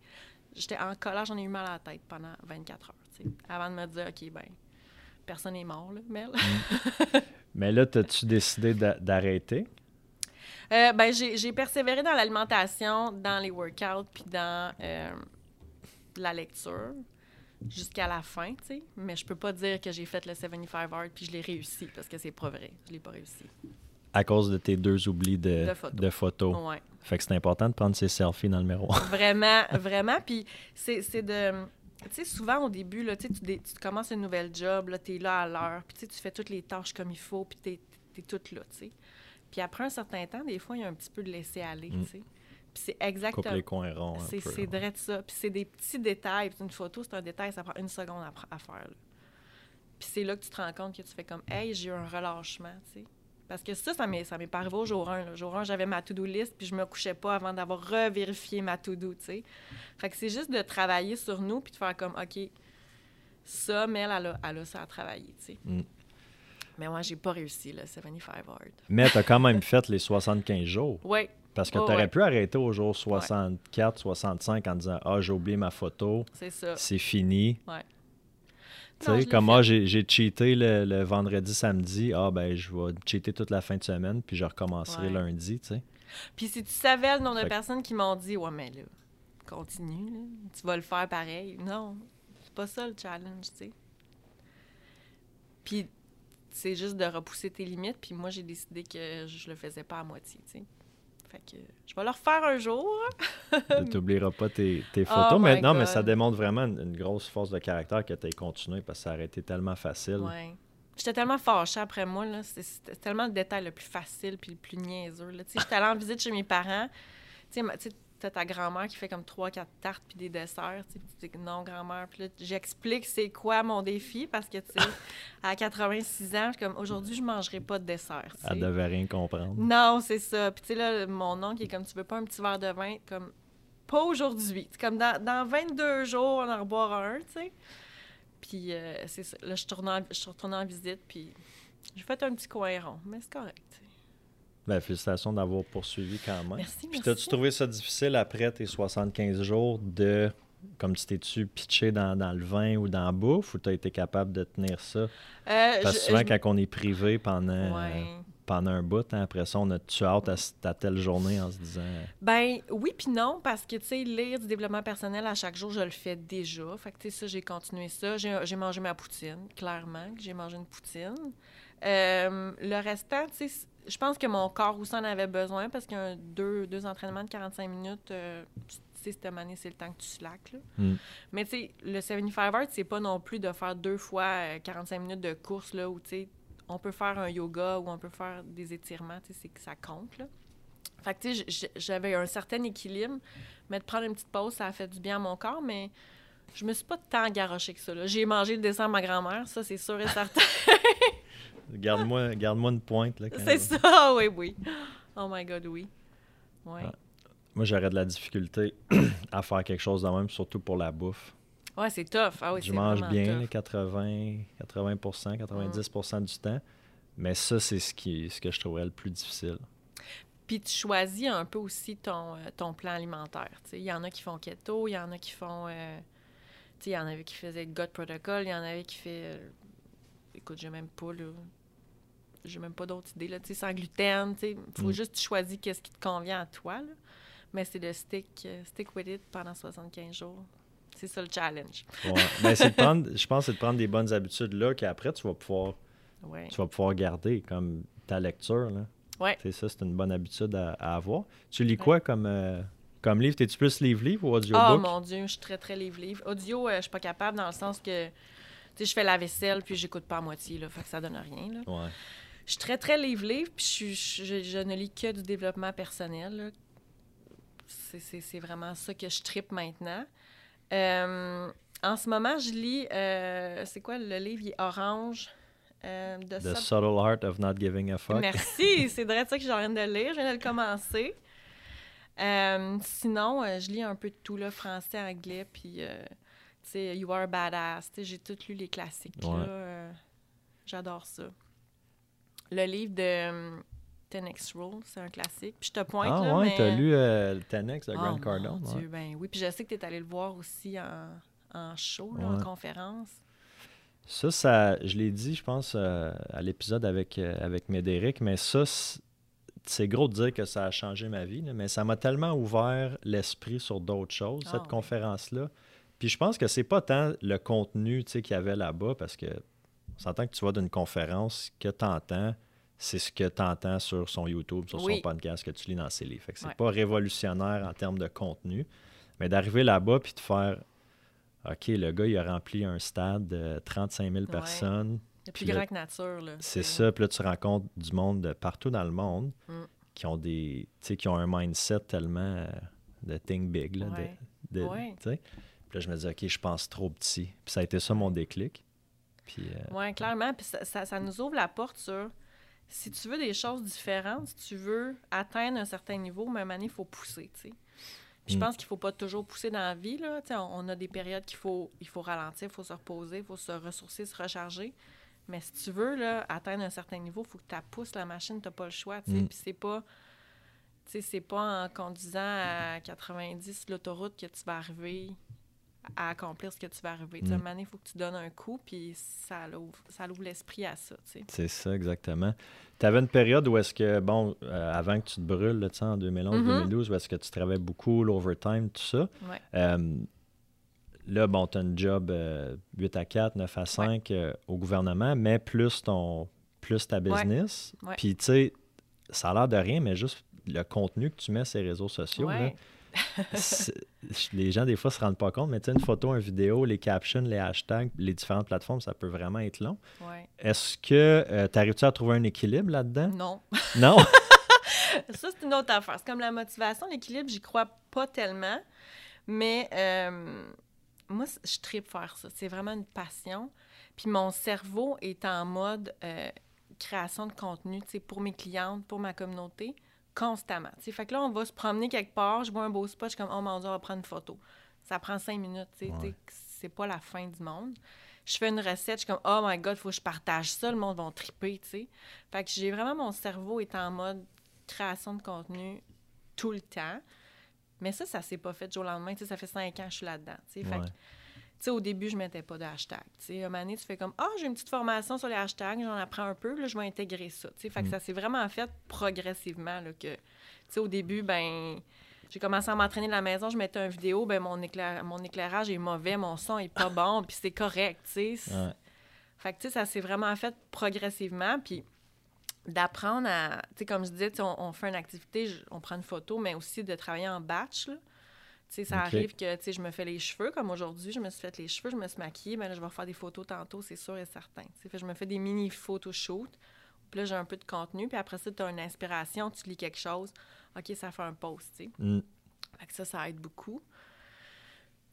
J'étais en colère, j'en ai eu mal à la tête pendant 24 heures, tu sais, avant de me dire, OK, ben, personne n'est mort, là, Mel.
Mais là, as-tu décidé d'a- d'arrêter?
Euh, ben, j'ai, persévéré dans l'alimentation, dans les workouts, puis dans euh, la lecture jusqu'à la fin, tu sais. Mais je peux pas dire que j'ai fait le 75 hard puis je l'ai réussi parce que c'est pas vrai. Je l'ai pas réussi.
À cause de tes deux oublis de,
De photos.
de photos.
Ouais.
Fait que c'est important de prendre ses selfies dans le miroir.
Vraiment, vraiment. Puis c'est, de. Tu sais, souvent au début, là, tu, tu, commences une nouvelle job, tu es là à l'heure, puis tu fais toutes les tâches comme il faut, puis tu es, toute là, tu sais. Puis après un certain temps, des fois, il y a un petit peu de laisser aller,
Mm.
tu sais. Puis c'est exactement.
les coins ronds.
C'est vrai de ça. Puis c'est des petits détails. Puis une photo, c'est un détail, ça prend une seconde à, faire. là. Puis c'est là que tu te rends compte que tu fais comme, hey, j'ai eu un relâchement, tu sais. Parce que ça, ça m'est, ça m'est pas arrivé au jour 1. Là. Jour 1, j'avais ma to-do list, puis je me couchais pas avant d'avoir revérifié ma to-do, tu sais. Fait que c'est juste de travailler sur nous, puis de faire comme, OK, ça, mais elle, elle a, elle a ça à travailler, tu sais.
Mm.
Mais moi, j'ai pas réussi, le 75 hard.
Mais tu as quand même fait les 75 jours.
Oui,
Parce que
Oh,
tu aurais
ouais.
pu arrêter au jour 64, 65 en disant Ah, j'ai oublié ma photo,
c'est ça.
c'est fini.
Ouais.
Tu sais, comme moi, j'ai cheaté le, le vendredi, samedi. Ah, ben, je vais cheater toute la fin de semaine, puis je recommencerai lundi, tu sais.
Puis si tu savais le nombre de
Fait
personnes qui m'ont dit Ouais, mais là, continue, là, tu vas le faire pareil. Non, c'est pas ça le challenge, tu sais. Puis c'est juste de repousser tes limites. Puis moi, j'ai décidé que je le faisais pas à moitié, tu sais. Fait que je vais le refaire un jour.
Tu n'oublieras pas tes, tes
Oh
photos.
my
mais ça démontre vraiment une, une grosse force de caractère que tu aies continué parce que ça aurait été tellement facile.
Ouais. J'étais tellement fâchée après moi, C'était tellement le détail le plus facile puis le plus niaiseux, j'étais allée en visite chez mes parents. Ma- t'as ta grand-mère qui fait comme trois, quatre tartes puis des desserts, tu dis non, grand-mère. Puis là, j'explique c'est quoi mon défi parce que, tu sais, à 86 ans, suis comme aujourd'hui, je mangerai pas de dessert, tu sais.
Elle devait rien comprendre.
Non, c'est ça. Puis tu sais, là, mon oncle, il est comme, tu veux pas un petit verre de vin? Comme, pas aujourd'hui. C'est comme, dans, dans 22 jours, on en reboire un, tu sais. Puis euh, c'est ça. Là, je, tourne en- je suis retournée en visite, puis j'ai fait un petit coin rond. Mais c'est correct.
Ben, félicitations d'avoir poursuivi quand même.
Merci,
Puis t'as-tu trouvé ça difficile après tes 75 jours de, comme tu t'es-tu pitché dans, dans le vin ou dans la bouffe, ou t'as été capable de tenir ça?
Euh,
Parce que souvent,
je-
quand on est privé pendant,
Ouais.
pendant un bout, hein, après ça, on a tu hâte à, à telle journée en se disant...
Ben oui puis non, parce que, tu sais, lire du développement personnel à chaque jour, je le fais déjà. Fait que, tu sais, ça, j'ai continué ça. J'ai j'ai mangé ma poutine, clairement, que j'ai mangé une poutine. Euh, le restant, tu sais, je pense que mon corps aussi en avait besoin parce qu'il y a un- deux, deux entraînements de 45 minutes. euh, tu sais, cette année, c'est le temps que tu slack, là.
Hmm.
Mais, tu sais, le 75 Hard, c'est pas non plus de faire deux fois euh, 45 minutes de course, là, où, tu sais, on peut faire un yoga ou on peut faire des étirements, tu sais, c'est que ça compte, là. Fait que, tu sais, j'avais un certain équilibre, mais de prendre une petite pause, ça a fait du bien à mon corps, mais je me suis pas tant garochée que ça. J'ai mangé le dessert de ma grand-mère, ça, c'est sûr et certain.
Garde-moi garde-moi une pointe.
C'est ça, oui, oui. Oh my God, oui. Ouais.
Ah. Moi, j'aurais de la difficulté à faire quelque chose de même, surtout pour la bouffe.
Ouais, c'est tough. Ah oui,
je mange bien,
tough. Mm.
là, 80, 80 90% du temps. Mais ça, c'est ce, qui, ce que je trouverais le plus difficile.
Puis tu choisis un peu aussi ton, euh, ton plan alimentaire. Il y en a qui font keto, il y en a qui font... euh, il y en avait qui faisaient gut protocol, il y en avait qui fait... euh, écoute, j'ai même pas, là... J'ai même pas d'autres idées, là. Tu sais, sans gluten, tu sais. faut
Mm.
juste que tu choisis qu'est-ce qui te convient à toi, là. Mais c'est de stick, euh, stick with it pendant 75 jours. C'est ça le challenge.
Ouais. C'est de prendre, je pense que c'est de prendre des bonnes habitudes là qu'après, tu vas pouvoir
Ouais.
tu vas pouvoir garder, comme ta lecture. Là.
Ouais.
C'est ça, c'est une bonne habitude à, à avoir. Tu lis quoi comme, euh, comme livre? T'es-tu plus livre-livre ou audiobook?
Oh mon Dieu, je suis très, très livre-livre. Audio, euh, je suis pas capable dans le sens que, tu sais, je fais la vaisselle puis j'écoute pas à moitié, là, fait que ça donne rien, là. Je suis très, très livre-livre, puis je, je, je- ne lis que du développement personnel. là. C'est- C'est c'est vraiment ça que je tripe maintenant. Euh, en ce moment, je lis, euh, c'est quoi le livre? Il est orange. Euh,
The
Sub-
Subtle Art of Not Giving a Fuck.
Merci, c'est vrai ça que j'ai en train de lire. Je viens de le commencer. Euh, sinon, je lis un peu de tout, là, français, anglais, puis, euh, tu sais, You Are a Badass. J'ai tout lu les classiques,
Ouais.
J'adore ça. Le livre de um, 10X Rule, c'est un classique. Puis je te pointe,
ah
là,
ouais,
mais...
t'as lu euh, le Tenex de
Oh,
Grant
mon
Cardone? ouais.
Dieu, ben oui. Puis je sais que tu es allé le voir aussi en, en show, là,
Ouais.
en conférence.
Ça, ça, je l'ai dit, je pense, euh, à l'épisode avec, euh, avec Médéric, mais ça, c'est- gros de dire que ça a changé ma vie, là, mais ça m'a tellement ouvert l'esprit sur d'autres choses,
Ah
cette
oui.
conférence-là. Puis je pense que c'est pas tant le contenu qu'il y avait là-bas, parce que on s'entend que tu vas d'une conférence que tu entends, c'est ce que tu entends sur son YouTube, sur son podcast, que tu lis dans ses livres. Fait que c'est
Ouais.
pas révolutionnaire en termes de contenu, mais d'arriver là-bas puis de faire OK, le gars, il a rempli un stade de 35 000
Ouais.
personnes.
C'est
Puis
plus grand que nature, là.
C'est ça. Puis là, tu rencontres du monde de partout dans le monde
Mm.
qui ont des tu sais, qui ont un mindset tellement euh, de think big. Là,
Ouais.
de-
Ouais.
Puis là, je me dis, OK, je pense trop petit. Puis ça a été ça mon déclic. Puis, euh,
Oui, clairement. Puis ça, ça- ça nous ouvre la porte sur si tu veux des choses différentes, si tu veux atteindre un certain niveau, même année, il faut pousser, tu sais. Puis je
Mm.
pense qu'il ne faut pas toujours pousser dans la vie, là. On, on a des périodes qu'il faut, il faut ralentir, il faut se reposer, il faut se ressourcer, se recharger. Mais si tu veux là, atteindre un certain niveau, il faut que tu pousses la machine, tu n'as pas le choix.
Mm.
Puis c'est pas... C'est pas en conduisant à 90 sur l'autoroute que tu vas arriver à accomplir ce que tu vas arriver.
Mm.
à il faut que tu donnes un coup, puis ça l'ouvre, ça l'ouvre l'esprit à ça,
c'est ça, exactement. Tu avais une période où est-ce que, bon, euh, avant que tu te brûles, là, en 2011-2012, où est-ce que tu travaillais beaucoup, l'overtime, tout ça.
Ouais.
Euh, là, bon, tu as un job euh, 8 à 4, 9 à 5 euh, au gouvernement, mais plus ton plus ta business. Puis, tu sais, ça a l'air de rien, mais juste le contenu que tu mets sur les réseaux sociaux, là,
Ouais.
c'est- les gens, des fois, se rendent pas compte, mais tu sais, une photo, une vidéo, les captions, les hashtags, les différentes plateformes, ça peut vraiment être long.
Ouais.
Est-ce que tu arrives-tu à trouver un équilibre là-dedans?
Non.
Non?
ça, c'est une autre affaire. C'est comme la motivation, l'équilibre, j'y crois pas tellement. Mais euh, moi, je tripe faire ça. C'est vraiment une passion. Puis mon cerveau est en mode euh, création de contenu, tu sais, pour mes clientes, pour ma communauté, constamment. Tu sais, fait que là, on va se promener quelque part, je vois un beau spot, je suis comme, oh mon Dieu, on va prendre une photo. Ça prend cinq minutes,
Ouais.
c'est pas la fin du monde. Je fais une recette, je suis comme, oh my God, faut que je partage ça, le monde va triper, tu sais. Fait que j'ai vraiment, mon cerveau est en mode création de contenu tout le temps. Mais ça, ça s'est pas fait du jour au lendemain. Tu sais, ça fait cinq ans que je suis là-dedans. tu sais. Fait que, sais, au début, je mettais pas de hashtag. Tu sais, à un moment donné, tu fais comme, ah, j'ai une petite formation sur les hashtags, j'en apprends un peu, là, je vais intégrer ça. Tu sais, fait que
Mm.
ça s'est vraiment fait progressivement, là, que, tu sais, au début, ben, j'ai commencé à m'entraîner de la maison, je mettais une vidéo, ben, mon, éclair- mon éclairage est mauvais, mon son est pas bon, puis c'est correct, tu sais.
Ouais.
Fait que, tu sais, ça s'est vraiment fait progressivement. Puis d'apprendre à, tu sais, comme je disais, on, on fait une activité, on prend une photo, mais aussi de travailler en batch, là. Ça arrive que, je me fais les cheveux, comme aujourd'hui, je me suis fait les cheveux, je me suis maquillée, ben là, je vais faire des photos tantôt, c'est sûr et certain. Fait je me fais des mini photoshoots, puis là, j'ai un peu de contenu, puis après ça, tu as une inspiration, tu lis quelque chose, OK, ça fait un post, tu sais.
Mm.
Fait que ça, ça aide beaucoup.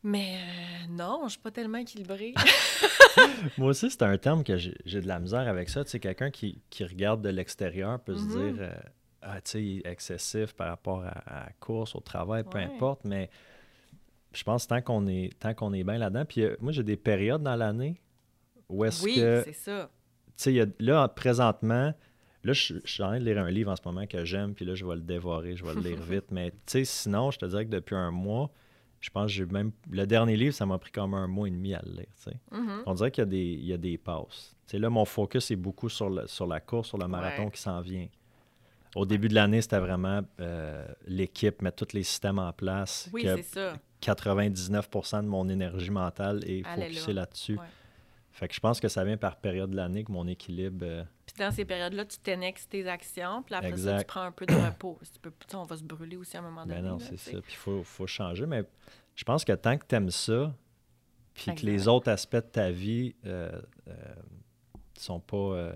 Mais euh, non, je suis pas tellement équilibrée.
Moi aussi, c'est un terme que j'ai de la misère avec ça. Tu sais, quelqu'un qui, qui regarde de l'extérieur peut se
Mhm.
dire, euh, ah, excessif par rapport à, à la course, au travail, peu importe, mais je pense tant qu'on est, tant qu'on est bien là-dedans. Puis euh, moi, j'ai des périodes dans l'année où est-ce
oui,
que,
c'est ça.
y a- là, présentement, là, je, je suis en train de lire un livre en ce moment que j'aime, puis là, je vais le dévorer, je vais le lire vite. Mais tu sais, sinon, je te dirais que depuis un mois, je pense que j'ai même. Le dernier livre, ça m'a pris comme un mois et demi à le lire, tu sais.
Mhm.
On dirait qu'il y a des, il y a des passes. Là, mon focus est beaucoup sur, le- sur la course, sur le marathon
Ouais.
qui s'en vient. Au début de l'année, c'était vraiment euh, l'équipe, mettre tous les systèmes en place.
Oui, c'est ça.
99% de mon énergie mentale est focusée
là.
là-dessus.
Ouais.
Fait que je pense que ça vient par période de l'année que mon équilibre. euh,
Puis dans ces périodes-là, tu t'annexes tes actions, puis après ça, tu prends un peu de repos. Tu peux, on va se brûler aussi à un moment donné.
Ben non, c'est ça. Puis il faut, faut changer. Mais je pense que tant que tu aimes ça, puis que les autres aspects de ta vie euh, euh, sont pas.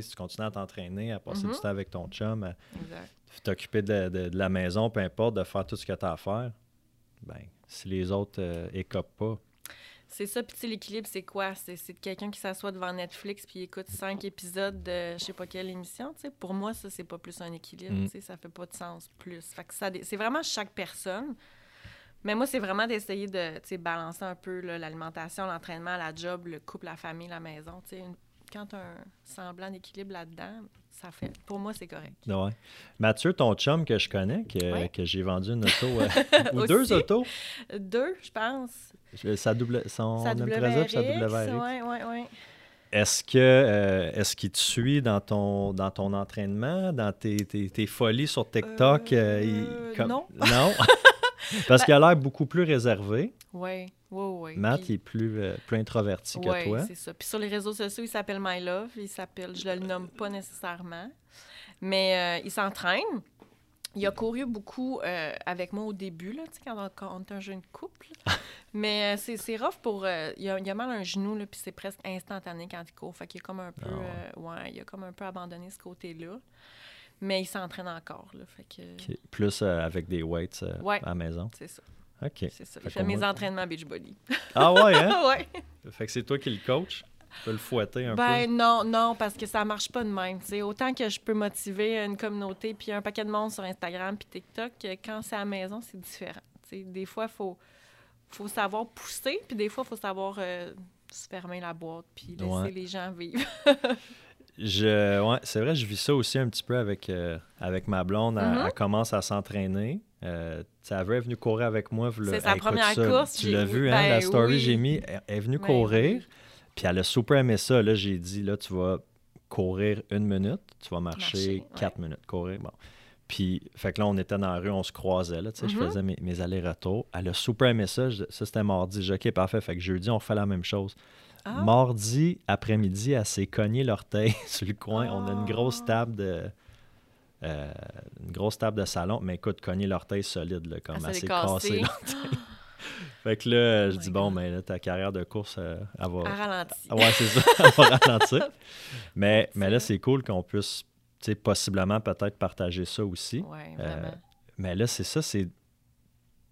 Si tu continues à t'entraîner, à passer
Mhm.
du temps avec ton chum, à t'occuper de, de- de la maison, peu importe, de faire tout ce que tu as à faire, ben, si les autres euh, écopent pas,
C'est ça, puis l'équilibre, c'est quoi? C'est quelqu'un qui s'assoit devant Netflix puis écoute cinq épisodes de je sais pas quelle émission. Pour moi, ça, c'est pas plus un équilibre,
Mm.
ça fait pas de sens plus. Fait que ça, c'est vraiment chaque personne. Mais moi, c'est vraiment d'essayer de, balancer un peu l'alimentation, l'entraînement, la job, le couple, la famille, la maison. Une- Quand tu as un semblant d'équilibre là-dedans, ça fait... Pour moi, c'est correct.
Ouais. Mathieu, ton chum que je connais, que,
Ouais.
que j'ai vendu une auto, euh, ou deux autos,
Deux, je pense.
Sa double, son
Ça
sa WRX.
Oui, oui, oui.
Est-ce que euh, est-ce qu'il te suit dans ton dans ton entraînement, dans tes, tes, tes folies sur TikTok?
Euh,
il- comme-
non.
Non? Parce qu'il a l'air beaucoup plus réservé.
Oui, oui, oui.
Matt,
Puis-
il est plus, euh, plus introverti que toi.
c'est ça. Puis sur les réseaux sociaux, il s'appelle My Love. Il s'appelle, je le nomme pas nécessairement, mais euh, il s'entraîne. Il a couru beaucoup euh, avec moi au début, là, quand on, quand on est un jeune couple. mais euh, c'est, c'est rough pour... euh, il, a, il a mal à un genou, là, puis c'est presque instantané quand il court. Fait qu'il a comme un peu...
Ah ouais.
il a comme un peu abandonné ce côté-là. Mais il s'entraîne encore, là. Fait que...
Plus avec des weights
Ouais.
à la maison.
C'est ça,
OK.
c'est ça.
Fait
mes
moins-
entraînements Beachbody.
Ah ouais, hein?
ouais.
fait que c'est toi qui le coach? Tu peux le fouetter un
Ben
peu?
non, non, parce que ça marche pas de même. tu sais. Autant que je peux motiver une communauté, puis un paquet de monde sur Instagram, puis TikTok, que quand c'est à la maison, c'est différent. tu sais. Des fois, il faut, faut savoir pousser, puis des fois, il faut savoir euh, se fermer la boîte, puis laisser
Ouais.
les gens vivre.
Je, ouais, c'est vrai, je vis ça aussi un petit peu avec, euh, avec ma blonde. Elle,
Mhm.
elle commence à s'entraîner. Euh, elle est venue courir avec moi.
C'est sa
Hey,
première
ça,
course,
Tu l'as vu, hein,
ben
la story
oui.
j'ai mis. Elle est venue
Ben
courir. Puis elle a super aimé ça. Là, j'ai dit, là, tu vas courir une minute. Tu vas marcher,
Marcher, ouais.
quatre minutes. Courir, bon. Puis, fait que là, on était dans la rue, on se croisait. Là, tu sais, Je
Mhm.
faisais mes, mes allers-retours. Elle a super aimé ça. Je- ça, c'était mardi. J'ai dit, OK, parfait. Fait que jeudi, on fait la même chose.
Ah.
Mardi après-midi, elle s'est cognée l'orteil sur le coin. On a une grosse table de. Euh, une grosse table de salon, mais écoute, cogner l'orteil solide, là, comme
s'est cassée.
cassée l'orteil. Fait que là, je
Oh
dis,
my
bon,
God.
mais là, ta carrière de course, euh, elle va. Ah ouais, c'est ça, elle va ralentir. Mais, mais là, c'est cool qu'on puisse, tu sais, possiblement peut-être partager ça aussi.
Ouais,
Euh. Mais là, c'est ça, c'est.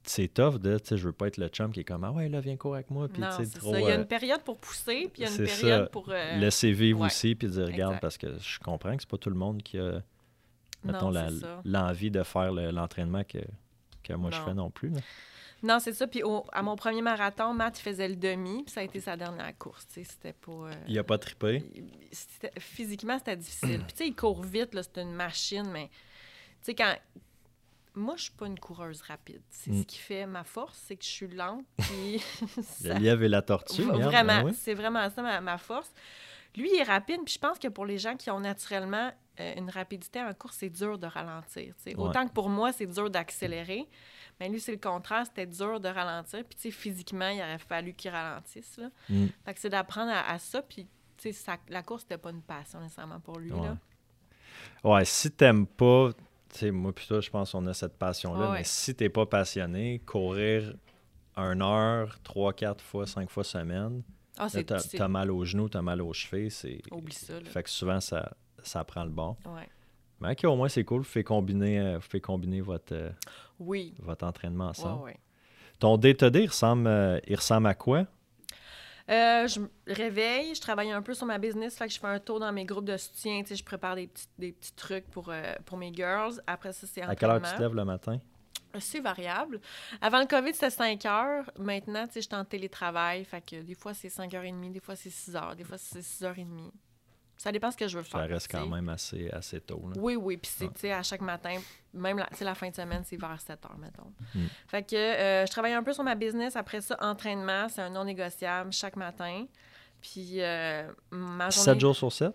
C'est tough de, tu sais, je veux pas être le chum qui est comme, ah ouais, là, viens courir avec moi, puis
non,
tu sais,
c'est
trop.
ça. Il y a
euh,
une période pour pousser, puis il y a une période
ça.
pour... euh,
laisser vivre
ouais.
aussi, puis dire, regarde,
Exact.
parce que je comprends que c'est pas tout le monde qui a, mettons, l'envie de faire le- l'entraînement que, que moi je fais non plus. là.
Non, c'est ça. Puis au- à mon premier marathon, Matt faisait le demi, puis ça a été sa dernière course. C'était pas. euh,
Il a pas trippé?
Physiquement, c'était difficile. Puis tu sais, il court vite, c'est une machine, mais tu sais, quand. Moi, je suis pas une coureuse rapide. C'est
Mm.
ce qui fait ma force, c'est que je suis lente. Puis
Le
ça-
lièvre et la tortue.
Vraiment,
ben oui.
c'est vraiment ça ma, ma force. Lui, il est rapide, puis je pense que pour les gens qui ont naturellement euh, une rapidité en course, c'est dur de ralentir.
Ouais.
Autant que pour moi, c'est dur d'accélérer, mais lui, c'est le contraire, c'était dur de ralentir. Puis, tu sais, physiquement, il aurait fallu qu'il ralentisse. Là.
Mm.
Fait que c'est d'apprendre à, à ça, puis, tu sais, la course, c'était pas une passion nécessairement pour lui.
Ouais.
Là.
Ouais, si t'aimes pas, tu sais, moi puis toi, je pense qu'on a cette passion-là,
Ouais,
mais si t'es pas passionné, courir une heure, trois, quatre fois, cinq fois semaine,
Ah,
là,
c'est.
t'as mal aux genoux, t'as mal aux chevilles, c'est...
Oublie ça. Là.
Fait que souvent, ça, ça prend le bon.
Ouais.
Mais OK, au moins, c'est cool. Vous faites combiner, euh, vous faites combiner votre, euh,
Oui.
votre entraînement ensemble.
ouais.
Ton day-to-day, il ressemble, euh, il ressemble à quoi?
Euh, je me réveille, je travaille un peu sur ma business, fait que je fais un tour dans mes groupes de soutien, je prépare des petits, des petits trucs pour, euh, pour mes girls. Après ça, c'est
À quelle heure tu te lèves le matin?
C'est variable. Avant le COVID, c'était 5 heures. Maintenant, tu sais, je suis en télétravail, fait que des fois, c'est 5h30, des fois, c'est 6 heures, des fois, c'est 6h30. Ça dépend ce que je veux
Ça
faire.
reste
tu
quand même assez, assez tôt. là.
Oui, oui. Puis, c'est,
Ouais.
tu sais, à chaque matin, même la, la fin de semaine, c'est vers 7 heures, mettons.
Mm.
Fait que euh, je travaille un peu sur ma business. Après ça, entraînement, c'est un non négociable chaque matin. Puis, euh, ma journée...
7 jours sur 7?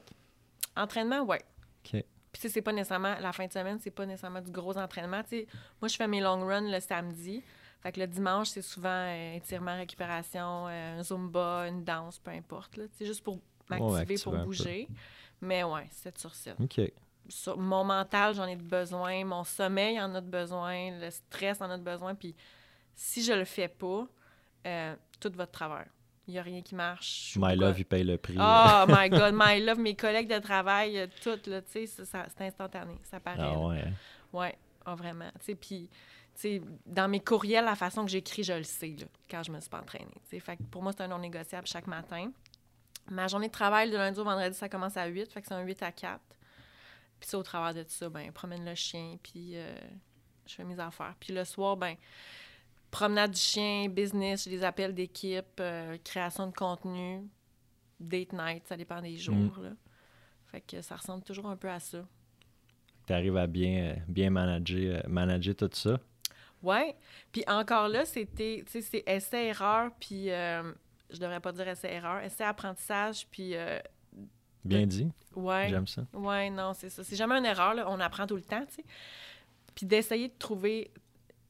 Entraînement, oui.
OK.
Puis, tu sais, c'est pas nécessairement, la fin de semaine, c'est pas nécessairement du gros entraînement. Tu sais, moi, je fais mes long runs le samedi. Fait que le dimanche, c'est souvent euh, étirement, récupération, euh, un zumba, une danse, peu importe. C'est juste pour m'activer,
activer
pour bouger. Mais ouais, 7 sur 7.
OK.
Sur mon mental, j'en ai de besoin. Mon sommeil en a de besoin. Le stress en a de besoin. Puis si je le fais pas, euh, tout va de travers. Il n'y a rien qui marche.
My Love, il paye le prix.
Oh my God, my love, mes collègues de travail, euh, tout, là, tu sais, c'est instantané, ça paraît.
ah ouais. hein?
Ouais, ah, vraiment. Tu sais, puis, sais, dans mes courriels, la façon que j'écris, je le sais, là, quand je me suis pas entraînée. tu sais. Fait que pour moi, c'est un non négociable chaque matin. Ma journée de travail de lundi au vendredi, ça commence à 8, fait que c'est un 8 à 4. Puis ça, au travers de tout ça, ben, promène le chien, puis euh, je fais mes affaires. Puis le soir, ben, promenade du chien, business, des appels d'équipe, euh, création de contenu, date night, ça dépend des jours. Là. Fait que ça ressemble toujours un peu à ça.
Tu arrives à bien, euh, bien manager, euh, manager tout ça?
Ouais. Puis encore là, c'était, tu sais, c'est essai-erreur, puis euh, je devrais pas dire essai-erreur, essai-apprentissage, puis euh,
Bien dit.
ouais.
J'aime ça.
Ouais, non, c'est ça. C'est jamais une erreur, là. on apprend tout le temps, tu sais. Puis d'essayer de trouver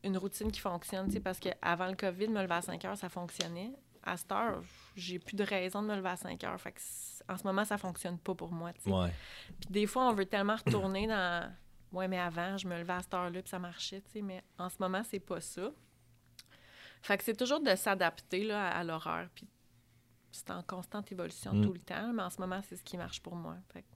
une routine qui fonctionne, parce qu'avant le COVID, me lever à 5 heures, ça fonctionnait. À cette heure, j'ai plus de raison de me lever à 5 heures. Fait que c- en ce moment, ça fonctionne pas pour moi.
Ouais.
Puis des fois, on veut tellement retourner dans. Ouais, mais avant, je me levais à cette heure-là, puis ça marchait. Mais en ce moment, c'est pas ça. Fait que c'est toujours de s'adapter à, à l'horaire. Puis c'est en constante évolution
Mm.
tout le temps, mais en ce moment, c'est ce qui marche pour moi. Fait que,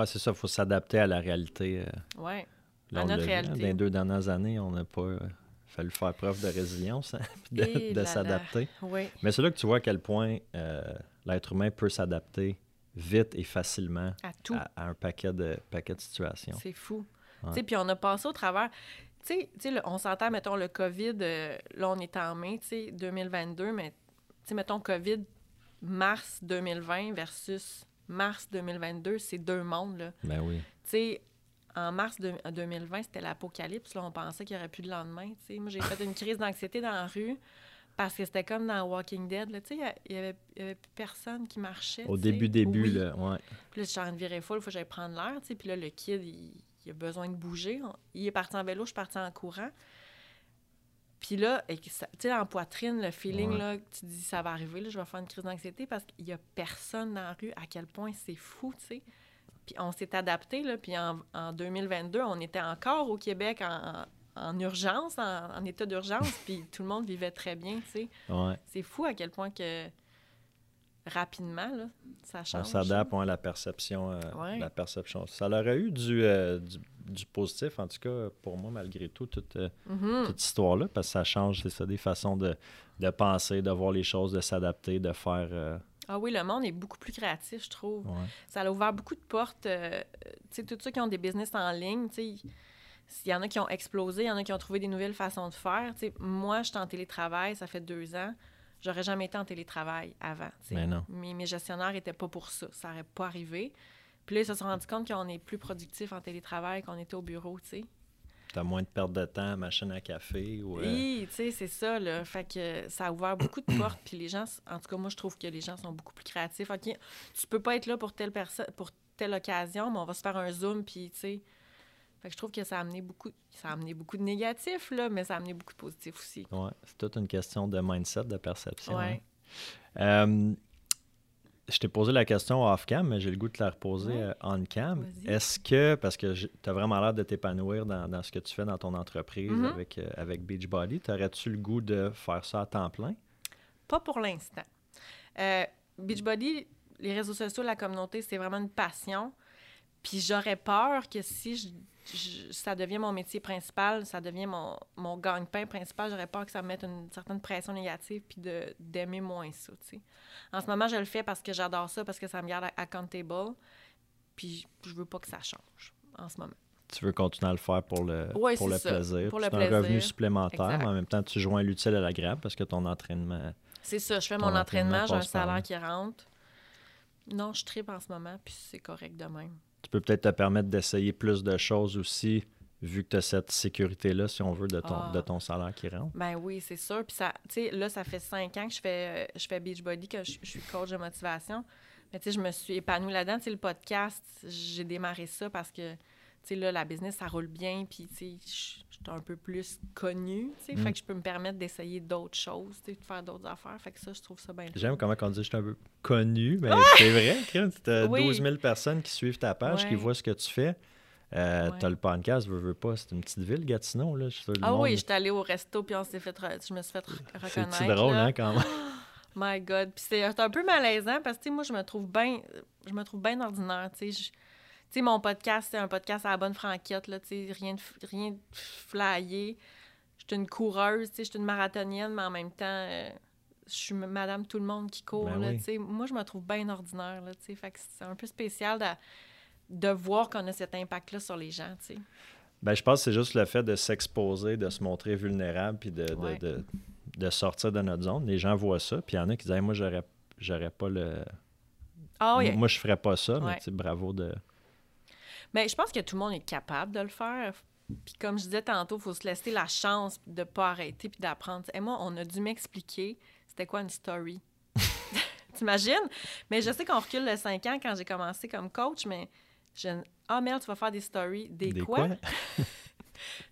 Ouais, c'est ça. Il faut s'adapter à la réalité. euh,
ouais.
Là,
À notre réalité.
Dans les deux dernières années, on n'a pas euh, fallu faire preuve de résilience, hein, de,
là.
s'adapter.
Oui,
Mais c'est là que tu vois à quel point euh, l'être humain peut s'adapter vite et facilement
à tout.
à, à un paquet de, paquet de situations.
C'est fou. Puis on a passé au travers. Le- on s'entend, mettons, le COVID, euh, là, on est en mai, tu sais, 2022, mais, mettons, COVID, mars 2020 versus mars 2022, c'est deux mondes, là.
Ben oui.
En mars de- 2020, c'était l'apocalypse, là, on pensait qu'il n'y aurait plus de lendemain. Moi, j'ai fait une crise d'anxiété dans la rue parce que c'était comme dans Walking Dead, là, il n'y avait, il y avait plus personne qui marchait,
Au début, début,
Oui.
là, ouais.
Puis là, je suis en virer folle, il faut que j'aille prendre l'air. Puis là, le kid, il, il a besoin de bouger. Il est parti en vélo, je suis partie en courant. Puis là, tu sais, en poitrine, le feeling,
Ouais.
là, que tu dis, ça va arriver, là, je vais faire une crise d'anxiété parce qu'il y a personne dans la rue, à quel point c'est fou, tu sais. Puis on s'est adapté, là. Puis en, en 2022, on était encore au Québec en, en urgence, en, en état d'urgence, puis tout le monde vivait très bien, tu sais.
ouais.
C'est fou à quel point que rapidement, là, ça change.
On s'adapte à la perception. euh,
Ouais.
La perception. Ça aurait eu du, euh, du, du positif, en tout cas, pour moi, malgré tout, toute, euh,
Mhm.
toute cette histoire-là, parce que ça change, c'est ça, des façons de, de penser, de voir les choses, de s'adapter, de faire.
Ah oui, le monde est beaucoup plus créatif, je trouve.
ouais.
Ça a ouvert beaucoup de portes. euh, tu sais, tous ceux qui ont des business en ligne, tu sais, il y en a qui ont explosé, il y en a qui ont trouvé des nouvelles façons de faire. Tu sais, moi, je suis en télétravail, ça fait deux ans. J'aurais jamais été en télétravail avant. tu sais.
Mais non.
Mes, mes gestionnaires n'étaient pas pour ça. Ça n'aurait pas arrivé. Puis là, ils se sont rendus compte qu'on est plus productif en télétravail qu'on était au bureau, tu sais.
T'as moins de perte de temps, machine à café. Ou, euh,
Oui, tu sais, c'est ça, là. Fait que ça a ouvert beaucoup de portes, puis les gens, en tout cas, moi, je trouve que les gens sont beaucoup plus créatifs. OK, tu peux pas être là pour telle personne, pour telle occasion, mais on va se faire un Zoom, puis, tu sais... Fait que je trouve que ça a amené beaucoup, ça a amené beaucoup de négatifs, là, mais ça a amené beaucoup de positifs aussi.
ouais, c'est toute une question de mindset, de perception.
Ouais.
hein. Euh, je t'ai posé la question off-cam, mais j'ai le goût de la reposer
Ouais.
euh, on-cam. Est-ce que, parce que tu as vraiment l'air de t'épanouir dans, dans ce que tu fais dans ton entreprise
Mhm.
avec, euh, avec Beachbody, t'aurais-tu le goût de faire ça à temps plein?
Pas pour l'instant. Euh, Beachbody, les réseaux sociaux, la communauté, c'est vraiment une passion. Puis j'aurais peur que si je- je- ça devient mon métier principal, ça devient mon, mon gagne-pain principal, j'aurais peur que ça me mette une certaine pression négative puis d'aimer moins ça, tu sais. En ce moment, je le fais parce que j'adore ça, parce que ça me garde accountable. Puis je veux pas que ça change en ce moment.
Tu veux continuer à le faire pour le,
Ouais,
pour le
ça,
plaisir.
pour
C'est
le
un revenu supplémentaire,
Exact.
mais en même temps, tu joins l'utile à l'agréable parce que ton entraînement.
C'est ça, je fais mon entraînement, j'ai un salaire qui rentre. Non, je tripe en ce moment, puis c'est correct de même.
Tu peux peut-être te permettre d'essayer plus de choses aussi, vu que tu as cette sécurité-là, si on veut, de ton,
Ah.
de ton salaire qui rentre.
Ben oui, c'est sûr. Puis ça, tu sais, là, ça fait cinq ans que je fais, je fais Beachbody, que je, je suis coach de motivation. Mais tu sais, je me suis épanouie là-dedans. Tu sais, le podcast, j'ai démarré ça parce que, tu sais, là, la business, ça roule bien. Puis, tu sais, je suis un peu plus connue, tu sais.
Mm.
Fait que je peux me permettre d'essayer d'autres choses, tu sais, de faire d'autres affaires. Fait que ça, je trouve ça bien.
J'aime comment on dit je suis un peu connu, mais c'est vrai, tu as
Oui.
12 000 personnes qui suivent ta page, qui voient ce que tu fais. Euh,
Ouais.
Tu as le podcast, veux, veux pas, c'est une petite ville, Gatineau, là. Je
Ah
monde-
oui, j'étais allée au resto, puis on s'est fait, re- je me suis fait re-
C'est
reconnaître.
petit drôle,
là.
hein, quand même.
My God. Puis c'est c'est un peu malaisant parce que, moi, je me trouve bien je me trouve bien ordinaire, tu sais. Je- sais, mon podcast, c'est un podcast à la bonne franquette, là, tu sais, rien de, rien de flyé. Je suis une coureuse, tu sais, je suis une marathonienne, mais en même temps, euh, je suis madame tout le monde qui court,
Ben
là,
oui.
tu sais. Moi, je me trouve bien ordinaire, là, tu sais. Fait que c'est un peu spécial de, de voir qu'on a cet impact-là sur les gens, tu sais.
Ben, je pense que c'est juste le fait de s'exposer, de se montrer vulnérable, puis de, de-
Ouais.
de, de sortir de notre zone. Les gens voient ça, puis il y en a qui disent Hey, Moi, j'aurais, j'aurais pas le.
Ah.
Moi, je ferais pas ça, mais
Ouais.
bravo de.
Mais je pense que tout le monde est capable de le faire. Puis comme je disais tantôt, il faut se laisser la chance de pas arrêter puis d'apprendre. Et moi, on a dû m'expliquer c'était quoi une story. T'imagines? Mais je sais qu'on recule de 5 ans quand j'ai commencé comme coach, mais je... Ah merde, tu vas faire des stories. Des,
Des
quoi?
quoi?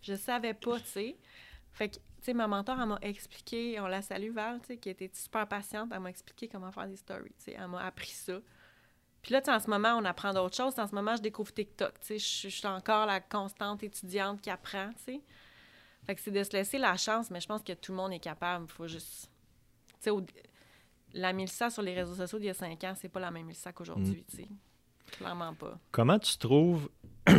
je savais pas, tu sais. Fait que, tu sais, ma mentor, elle m'a expliqué, on la salue Val, tu sais, qui était super patiente, elle m'a expliqué comment faire des stories, tu sais. Elle m'a appris ça. Puis là, en ce moment, on apprend d'autres choses. En ce moment, je découvre TikTok. Tu sais, je, suis encore la constante étudiante qui apprend, tu sais. Fait que c'est de se laisser la chance, mais je pense que tout le monde est capable. Il faut juste... Tu sais, au- la Mélissa sur les réseaux sociaux d'il y a cinq ans, c'est pas la même Mélissa qu'aujourd'hui, tu sais. Clairement pas.
Comment tu trouves. tu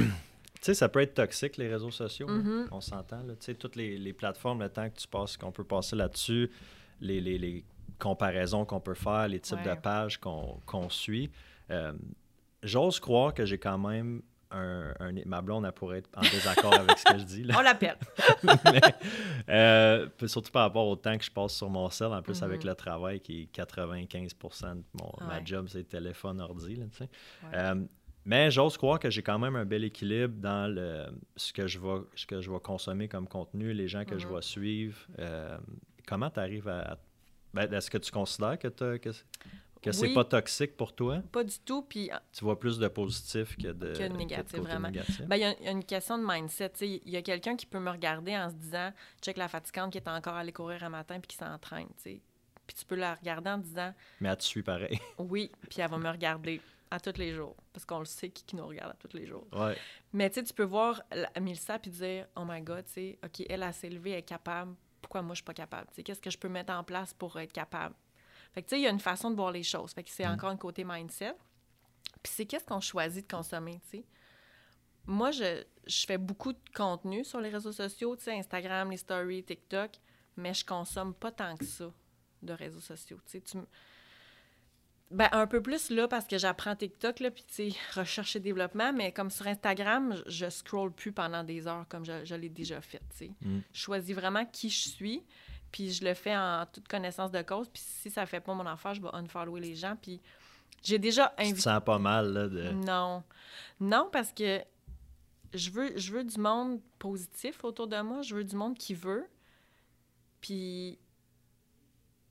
sais, ça peut être toxique, les réseaux sociaux. là.
Mhm.
On s'entend. là. Tu sais, toutes les, les plateformes, le temps que tu passes, qu'on peut passer là-dessus, les, les- les comparaisons qu'on peut faire, les types
Ouais.
de pages qu'on qu'on suit. Euh, J'ose croire que j'ai quand même un, un- Ma blonde, elle pourrait être en désaccord avec ce que je dis. là.
On l'appelle.
Mais, euh, surtout par rapport au temps que je passe sur mon cell, en plus avec
Mhm.
le travail qui est 95% de mon, ma job, c'est téléphone, ordi. Là, tu.
Ouais.
Euh, mais j'ose croire que j'ai quand même un bel équilibre dans le, ce, que je vais, ce que je vais consommer comme contenu, les gens que je
Mhm.
vais suivre. Euh, comment tu arrives à. à- ben, Est-ce que tu considères que, t'as- que, c'est
Oui.
pas toxique pour toi?
Pas du tout. Puis
Tu vois plus de positif que de,
Que de négatif, vraiment. Ben, il y a- il y, a une question de mindset. Il y a quelqu'un qui peut me regarder en se disant check la fatigante qui est encore allée courir un matin puis qui s'entraîne. tu sais. Puis tu peux la regarder en disant
Mais elle te suit pareil.
oui, puis elle va me regarder à tous les jours. Parce qu'on le sait qui, qui nous regarde à tous les jours.
ouais.
Mais tu peux voir Mélissa puis dire oh my god, tu sais, OK, elle a s'élevé, elle est capable. Pourquoi moi je suis pas capable? Qu'est-ce que je peux mettre en place pour être capable? Fait que tu sais, il y a une façon de voir les choses. Fait que c'est
Mm.
encore un côté mindset. Puis c'est qu'est-ce qu'on choisit de consommer, tu sais? Moi, je, je fais beaucoup de contenu sur les réseaux sociaux, tu sais, Instagram, les stories, TikTok, mais je consomme pas tant que ça de réseaux sociaux. Tu sais, tu ben, un peu plus là parce que j'apprends TikTok, là, puis tu recherche et développement, mais comme sur Instagram, je, scroll plus pendant des heures comme je, je l'ai déjà fait, tu sais.
Mm.
Je choisis vraiment qui je suis, puis je le fais en toute connaissance de cause, puis si ça fait pas mon affaire, je vais unfollower les gens, puis j'ai déjà
Tu te
invité...
sens pas mal là, de.
Non. Non, parce que je veux, je veux du monde positif autour de moi. Je veux du monde qui veut. Puis,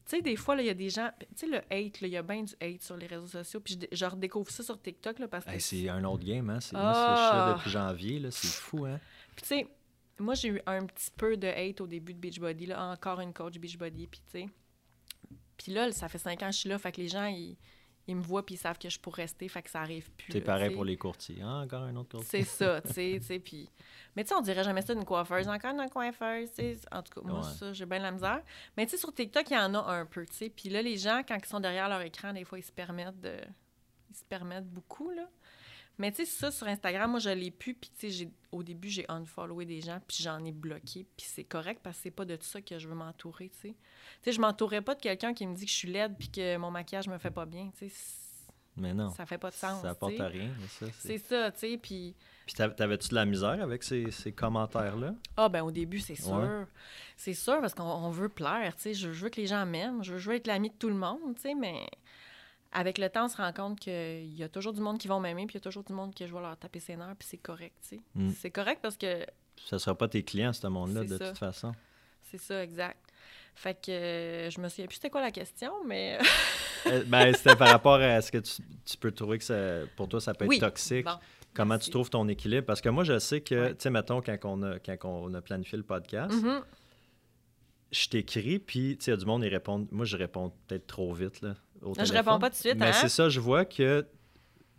tu sais, des fois, là, il y a des gens... Tu sais, le hate, là, il y a bien du hate sur les réseaux sociaux. Puis je, je redécouvre ça sur TikTok, là, parce que...
Hey, c'est un autre game, hein? C'est, là depuis janvier, là. C'est fou, hein?
Puis, tu sais, moi, j'ai eu un petit peu de hate au début de Beachbody, là. Encore une coach Beachbody, puis tu sais... Puis là, ça fait cinq ans que je suis là, fait que les gens, ils, ils me voient puis ils savent que je pourrais rester, fait que ça arrive plus.
C'est pareil pour les courtiers. Ah, encore un autre courtier.
C'est ça, tu sais, tu sais, puis... Mais tu sais, on dirait jamais ça d'une coiffeuse. Encore une coiffeuse, tu sais. En tout cas, moi,
Ouais.
ça, j'ai bien de la misère. Mais tu sais, sur TikTok, il y en a un peu, tu sais. Puis là, les gens, quand ils sont derrière leur écran, des fois, ils se permettent de... Ils se permettent beaucoup, là. Mais tu sais, ça, sur Instagram, moi, je l'ai pu. Puis tu sais, au début, j'ai unfollowé des gens, puis j'en ai bloqué. Puis c'est correct, parce que c'est pas de ça que je veux m'entourer, tu sais. Tu sais, je m'entourerais pas de quelqu'un qui me dit que je suis laide puis que mon maquillage me fait pas bien, tu sais.
Mais non.
Ça fait pas de sens,
Ça apporte à rien. mais ça, c'est-
ça, tu sais, puis...
Puis t'av- t'avais-tu de la misère avec ces, ces commentaires-là?
Ah, ben au début, c'est sûr.
Ouais.
C'est sûr, parce qu'on on veut plaire, tu sais. Je, je veux que les gens m'aiment, je veux, je veux être l'ami de tout le monde, tu sais, mais avec le temps, on se rend compte qu'il y a toujours du monde qui vont m'aimer, puis il y a toujours du monde que je vais leur taper ses nerfs, puis c'est correct, tu sais.
Mm.
C'est correct parce que
Ça sera pas tes clients, ce monde-là, de
ça.
toute façon.
c'est ça, exact. Fait que euh, je me souviens plus c'était quoi la question, mais...
Euh, ben, c'était par rapport à ce que tu, tu peux trouver que ça, pour toi, ça peut être
oui.
toxique.
Bon,
Comment
merci.
tu trouves ton équilibre? Parce que moi, je sais que, tu sais, mettons, quand on, a, quand on a planifié le podcast,
Mhm.
je t'écris, puis, tu sais, il y a du monde, ils répondent. Moi, je réponds peut-être trop vite, là. Au
Je réponds pas tout de suite,
Mais
hein?
c'est ça, je vois que.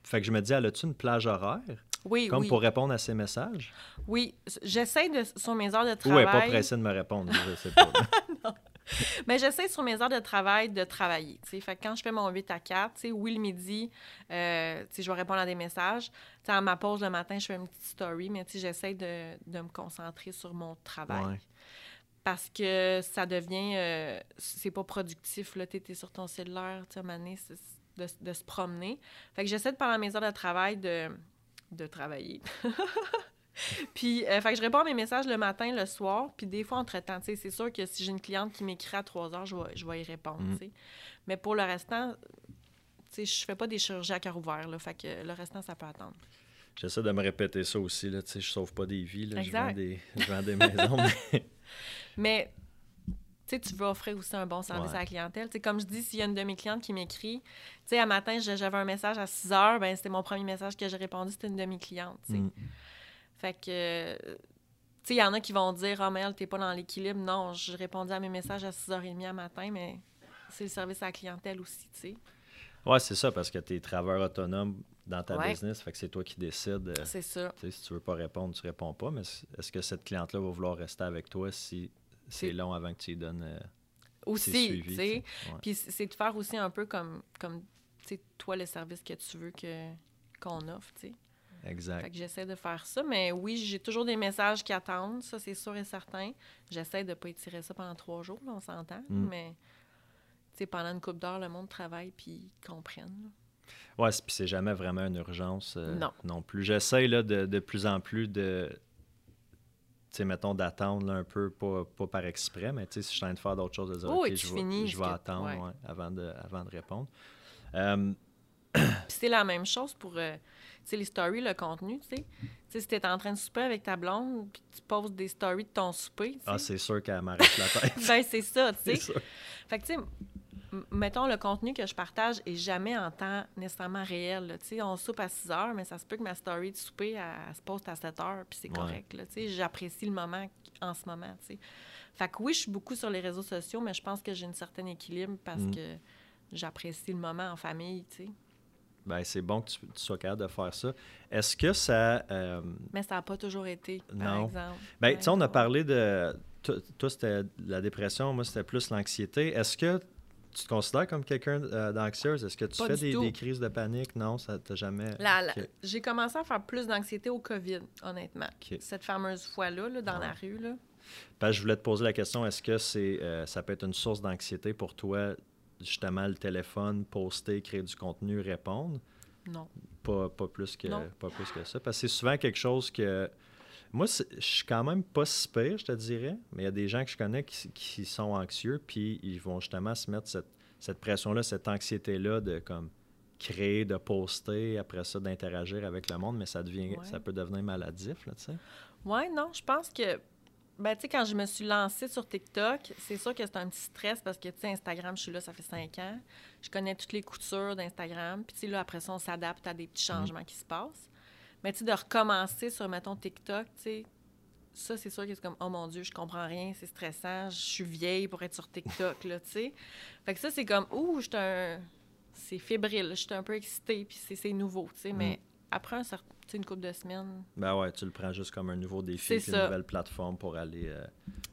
Fait que je me dis, elle a-tu une plage horaire?
Oui,
Comme
oui.
pour répondre à ces messages?
Oui, j'essaie de, sur mes heures de travail...
n'est pas pressée de me répondre, je sais pas.
Mais j'essaie sur mes heures de travail de travailler. tu sais. Fait que quand je fais mon 8 à 4, tu sais, oui, le midi, euh, je vais répondre à des messages. Tu sais, à ma pause le matin, je fais une petite story, mais j'essaie de, de me concentrer sur mon travail.
Ouais.
Parce que ça devient. euh, c'est pas productif, là. Tu es sur ton cellulaire, tu sais, de, de se promener. Fait que j'essaie de, pendant mes heures de travail, de, de travailler. puis, euh, fait que je réponds à mes messages le matin, le soir, puis des fois, entre-temps, tu sais, c'est sûr que si j'ai une cliente qui m'écrit à 3 heures, je vais, je vais y répondre,
Mm.
tu sais. Mais pour le restant, tu sais, je fais pas des chirurgies à cœur ouvert, là. Fait que le restant, ça peut attendre.
J'essaie de me répéter ça aussi. Là, tu sais, je sauve pas des vies. Là, je, vends des, je vends des maisons. mais-
Mais tu veux offrir aussi un bon service
Ouais.
à la clientèle. Comme je dis, s'il y a une de mes clientes qui m'écrit, tu sais, un matin, j'avais un message à 6 heures, ben c'était mon premier message que j'ai répondu, c'était une de mes clientes.
Mm.
Fait que, tu sais, il y en a qui vont dire, oh, Mel, t'es pas dans l'équilibre. Non, je répondais à mes messages à 6h30 à matin, mais c'est le service à la clientèle aussi, tu sais.
Ouais, c'est ça, parce que tu es travailleur autonome dans ta
Ouais.
business, fait que c'est toi qui décides. euh,
C'est ça.
si tu veux pas répondre, tu réponds pas, mais est-ce que cette cliente-là va vouloir rester avec toi si c'est long avant que tu lui donnes euh,
Aussi, tu sais. Puis c'est de faire aussi un peu comme, comme tu sais, toi, le service que tu veux que qu'on offre, tu sais. Fait
Exact.
que j'essaie de faire ça, mais oui, j'ai toujours des messages qui attendent, ça c'est sûr et certain. J'essaie de pas étirer ça pendant trois jours, là, on s'entend,
Mm.
mais tu sais, pendant une couple d'heures, le monde travaille puis ils comprennent. là.
Ouais, puis c'est jamais vraiment une urgence euh,
Non.
plus. J'essaie là, de, de plus en plus de, sais, mettons, d'attendre un peu, pas, pas par exprès, mais tu sais, si je suis en train de faire d'autres choses, de dire,
Oh,
je vais,
finis
je
ce
vais
que-
attendre
ouais.
ouais, avant, de, avant de répondre. Euh,
c'est la même chose pour euh, tu sais, les stories, le contenu, tu sais. Tu sais, si t'es en train de souper avec ta blonde, puis tu poses des stories de ton souper,
ah, c'est sûr qu'elle m'arrête la tête.
ben c'est ça, tu sais. Fait que, tu sais, mettons, le contenu que je partage est jamais en temps nécessairement réel. Tu sais, on soupe à 6 heures, mais ça se peut que ma story de souper, elle, elle se poste à 7 heures, puis c'est
Ouais.
correct. Tu sais, j'apprécie le moment en ce moment, tu sais. Fait que oui, je suis beaucoup sur les réseaux sociaux, mais je pense que j'ai un certain équilibre parce
Mm.
que j'apprécie le moment en famille, tu sais.
Ben, c'est bon que tu, tu sois capable de faire ça. Est-ce que ça. euh,
Mais ça n'a pas toujours été, par
Non.
exemple.
Ben, tu sais, on a parlé de. Toi, c'était la dépression, moi, c'était plus l'anxiété. Est-ce que tu te considères comme quelqu'un euh, d'anxieuse? Est-ce que tu
Pas
fais des, crises de panique? Non, ça t'a jamais.
J'ai commencé à faire plus d'anxiété au COVID, honnêtement. Cette fameuse fois-là, là, dans
Ouais.
la rue, là.
Parce que je voulais te poser la question, est-ce que c'est euh, ça peut être une source d'anxiété pour toi, justement, le téléphone, poster, créer du contenu, répondre?
non.
Pas, pas, plus, que,
Non.
pas plus que ça. Parce que c'est souvent quelque chose que. Moi, je suis quand même pas si pire, je te dirais, mais il y a des gens que je connais qui, qui sont anxieux, puis ils vont justement se mettre cette, cette pression-là, cette anxiété-là de comme créer, de poster, après ça, d'interagir avec le monde, mais ça devient
Ouais.
ça peut devenir maladif, là, tu sais.
Ouais, non, je pense que. Ben, tu sais, quand je me suis lancée sur TikTok, c'est sûr que c'est un petit stress parce que, tu sais, Instagram, je suis là, ça fait cinq ans. Je connais toutes les coutures d'Instagram. Puis, tu sais, là, après ça, on s'adapte à des petits changements qui se passent. Mais, tu sais, de recommencer sur, mettons, TikTok, tu sais, ça, c'est sûr que c'est comme, oh mon Dieu, je comprends rien, c'est stressant, je suis vieille pour être sur TikTok, là, tu sais. Fait que ça, c'est comme, ouh, je un. C'est fébrile, je suis un peu excitée, puis c'est- nouveau, tu sais. Mais après un certain, une couple de semaines,
Ben ouais, tu le prends juste comme un nouveau défi, puis une nouvelle plateforme pour aller, euh,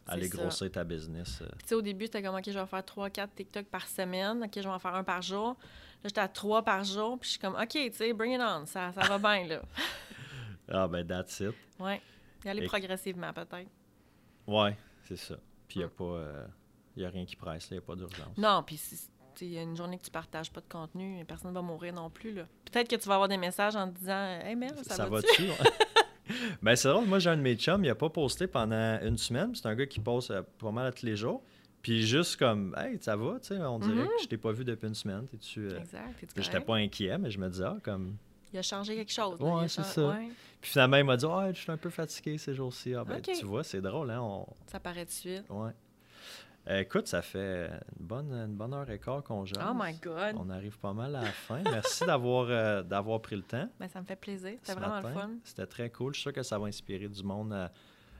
aller grossir ta business. euh.
Tu sais, au début, c'était comme, OK, je vais faire 3-4 TikTok par semaine. OK, je vais en faire un par jour. Là, j'étais à 3 par jour. Puis, je suis comme, OK, tu sais, bring it on. Ça, ça va bien, là.
Ah ben that's it.
Ouais. Y aller
Et-
progressivement, peut-être.
Ouais, c'est ça. Puis il n'y a
Mm.
pas... euh, y a rien qui presse, il n'y a pas d'urgence.
Non, puis tu il y a une journée que tu partages pas de contenu, personne ne va mourir non plus. Peut-être que tu vas avoir des messages en te disant, Hey, Mel, ça,
Ça
va-tu?
ouais? ben c'est drôle, moi j'ai un de mes chums, il a pas posté pendant une semaine. C'est un gars qui poste euh, pas mal à tous les jours. Puis juste comme, hey, ça va, tu sais, on dirait
Mhm.
que je t'ai pas vu depuis une semaine. T'es-tu. euh,
Exact.
J'étais pas inquiet, mais je me disais, ah, comme.
Il a changé quelque chose.
Ouais, c'est
chang-
ça.
ouais,
Puis finalement, il m'a dit, ah, je suis un peu fatigué ces jours-ci. Ah, ben, tu vois, c'est drôle, hein. On...
ça paraît tout de suite.
Ouais. Euh, écoute, ça fait une bonne, une bonne heure et quart qu'on jase.
Oh my God.
On arrive pas mal à la fin. Merci d'avoir euh, d'avoir pris le temps.
Ben, ça me fait plaisir. C'était vraiment le fun.
C'était très cool. Je suis sûr que ça va inspirer du monde à,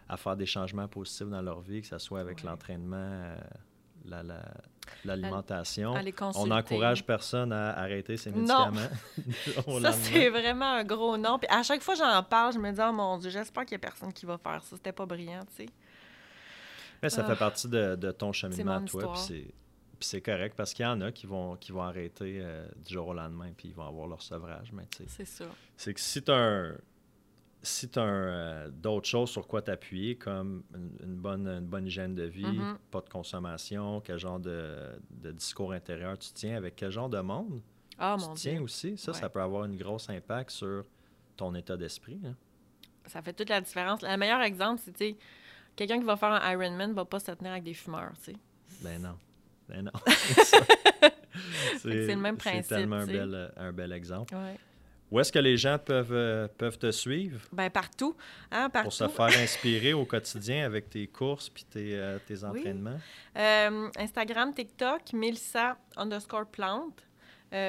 à faire des changements positifs dans leur vie, que ce soit avec
Ouais.
l'entraînement, euh, la- la- l'alimentation. On n'encourage personne à arrêter ses médicaments.
Ça, c'est vraiment un gros non. Puis à chaque fois que j'en parle, je me dis, oh mon Dieu, j'espère qu'il n'y a personne qui va faire ça. C'était pas brillant, tu sais.
Mais ça
Ah.
fait partie de, de ton cheminement à toi. Puis c'est- correct parce qu'il y en a qui vont, qui vont arrêter euh, du jour au lendemain puis ils vont avoir leur sevrage. Mais
C'est ça.
c'est que si tu un. si tu as euh, d'autres choses sur quoi t'appuyer, comme une, une bonne, une bonne hygiène de vie,
Mhm.
pas de consommation, quel genre de, de discours intérieur tu tiens, avec quel genre de monde
Ah,
tu
mon
tiens
Dieu.
aussi, ça, ça peut avoir une grosse impact sur ton état d'esprit. hein.
Ça fait toute la différence. Le meilleur exemple, c'est, quelqu'un qui va faire un Ironman ne va pas se tenir avec des fumeurs, tu sais.
Ben non. Ben non. C'est
le même principe,
C'est tellement un bel, un bel exemple.
Ouais.
Où est-ce que les gens peuvent, euh, peuvent te suivre?
Ben, partout. Hein, partout.
pour se faire inspirer au quotidien avec tes courses puis tes, euh, tes entraînements?
Euh, Instagram, TikTok, Melissa underscore plante.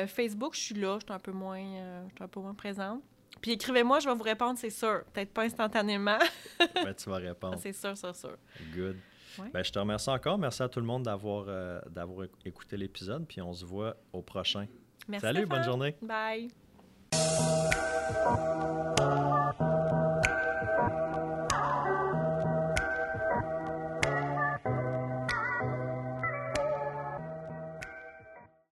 Facebook, je suis là, je suis un peu moins, je suis un peu moins présente. Puis écrivez-moi, je vais vous répondre, c'est sûr. Peut-être pas instantanément,
Ben, tu vas répondre.
c'est sûr, c'est sûr.
Good.
Ouais.
Ben, je te remercie encore. Merci à tout le monde d'avoir euh, d'avoir écouté l'épisode. Puis on se voit au prochain.
Merci.
Salut, bonne journée.
Bye.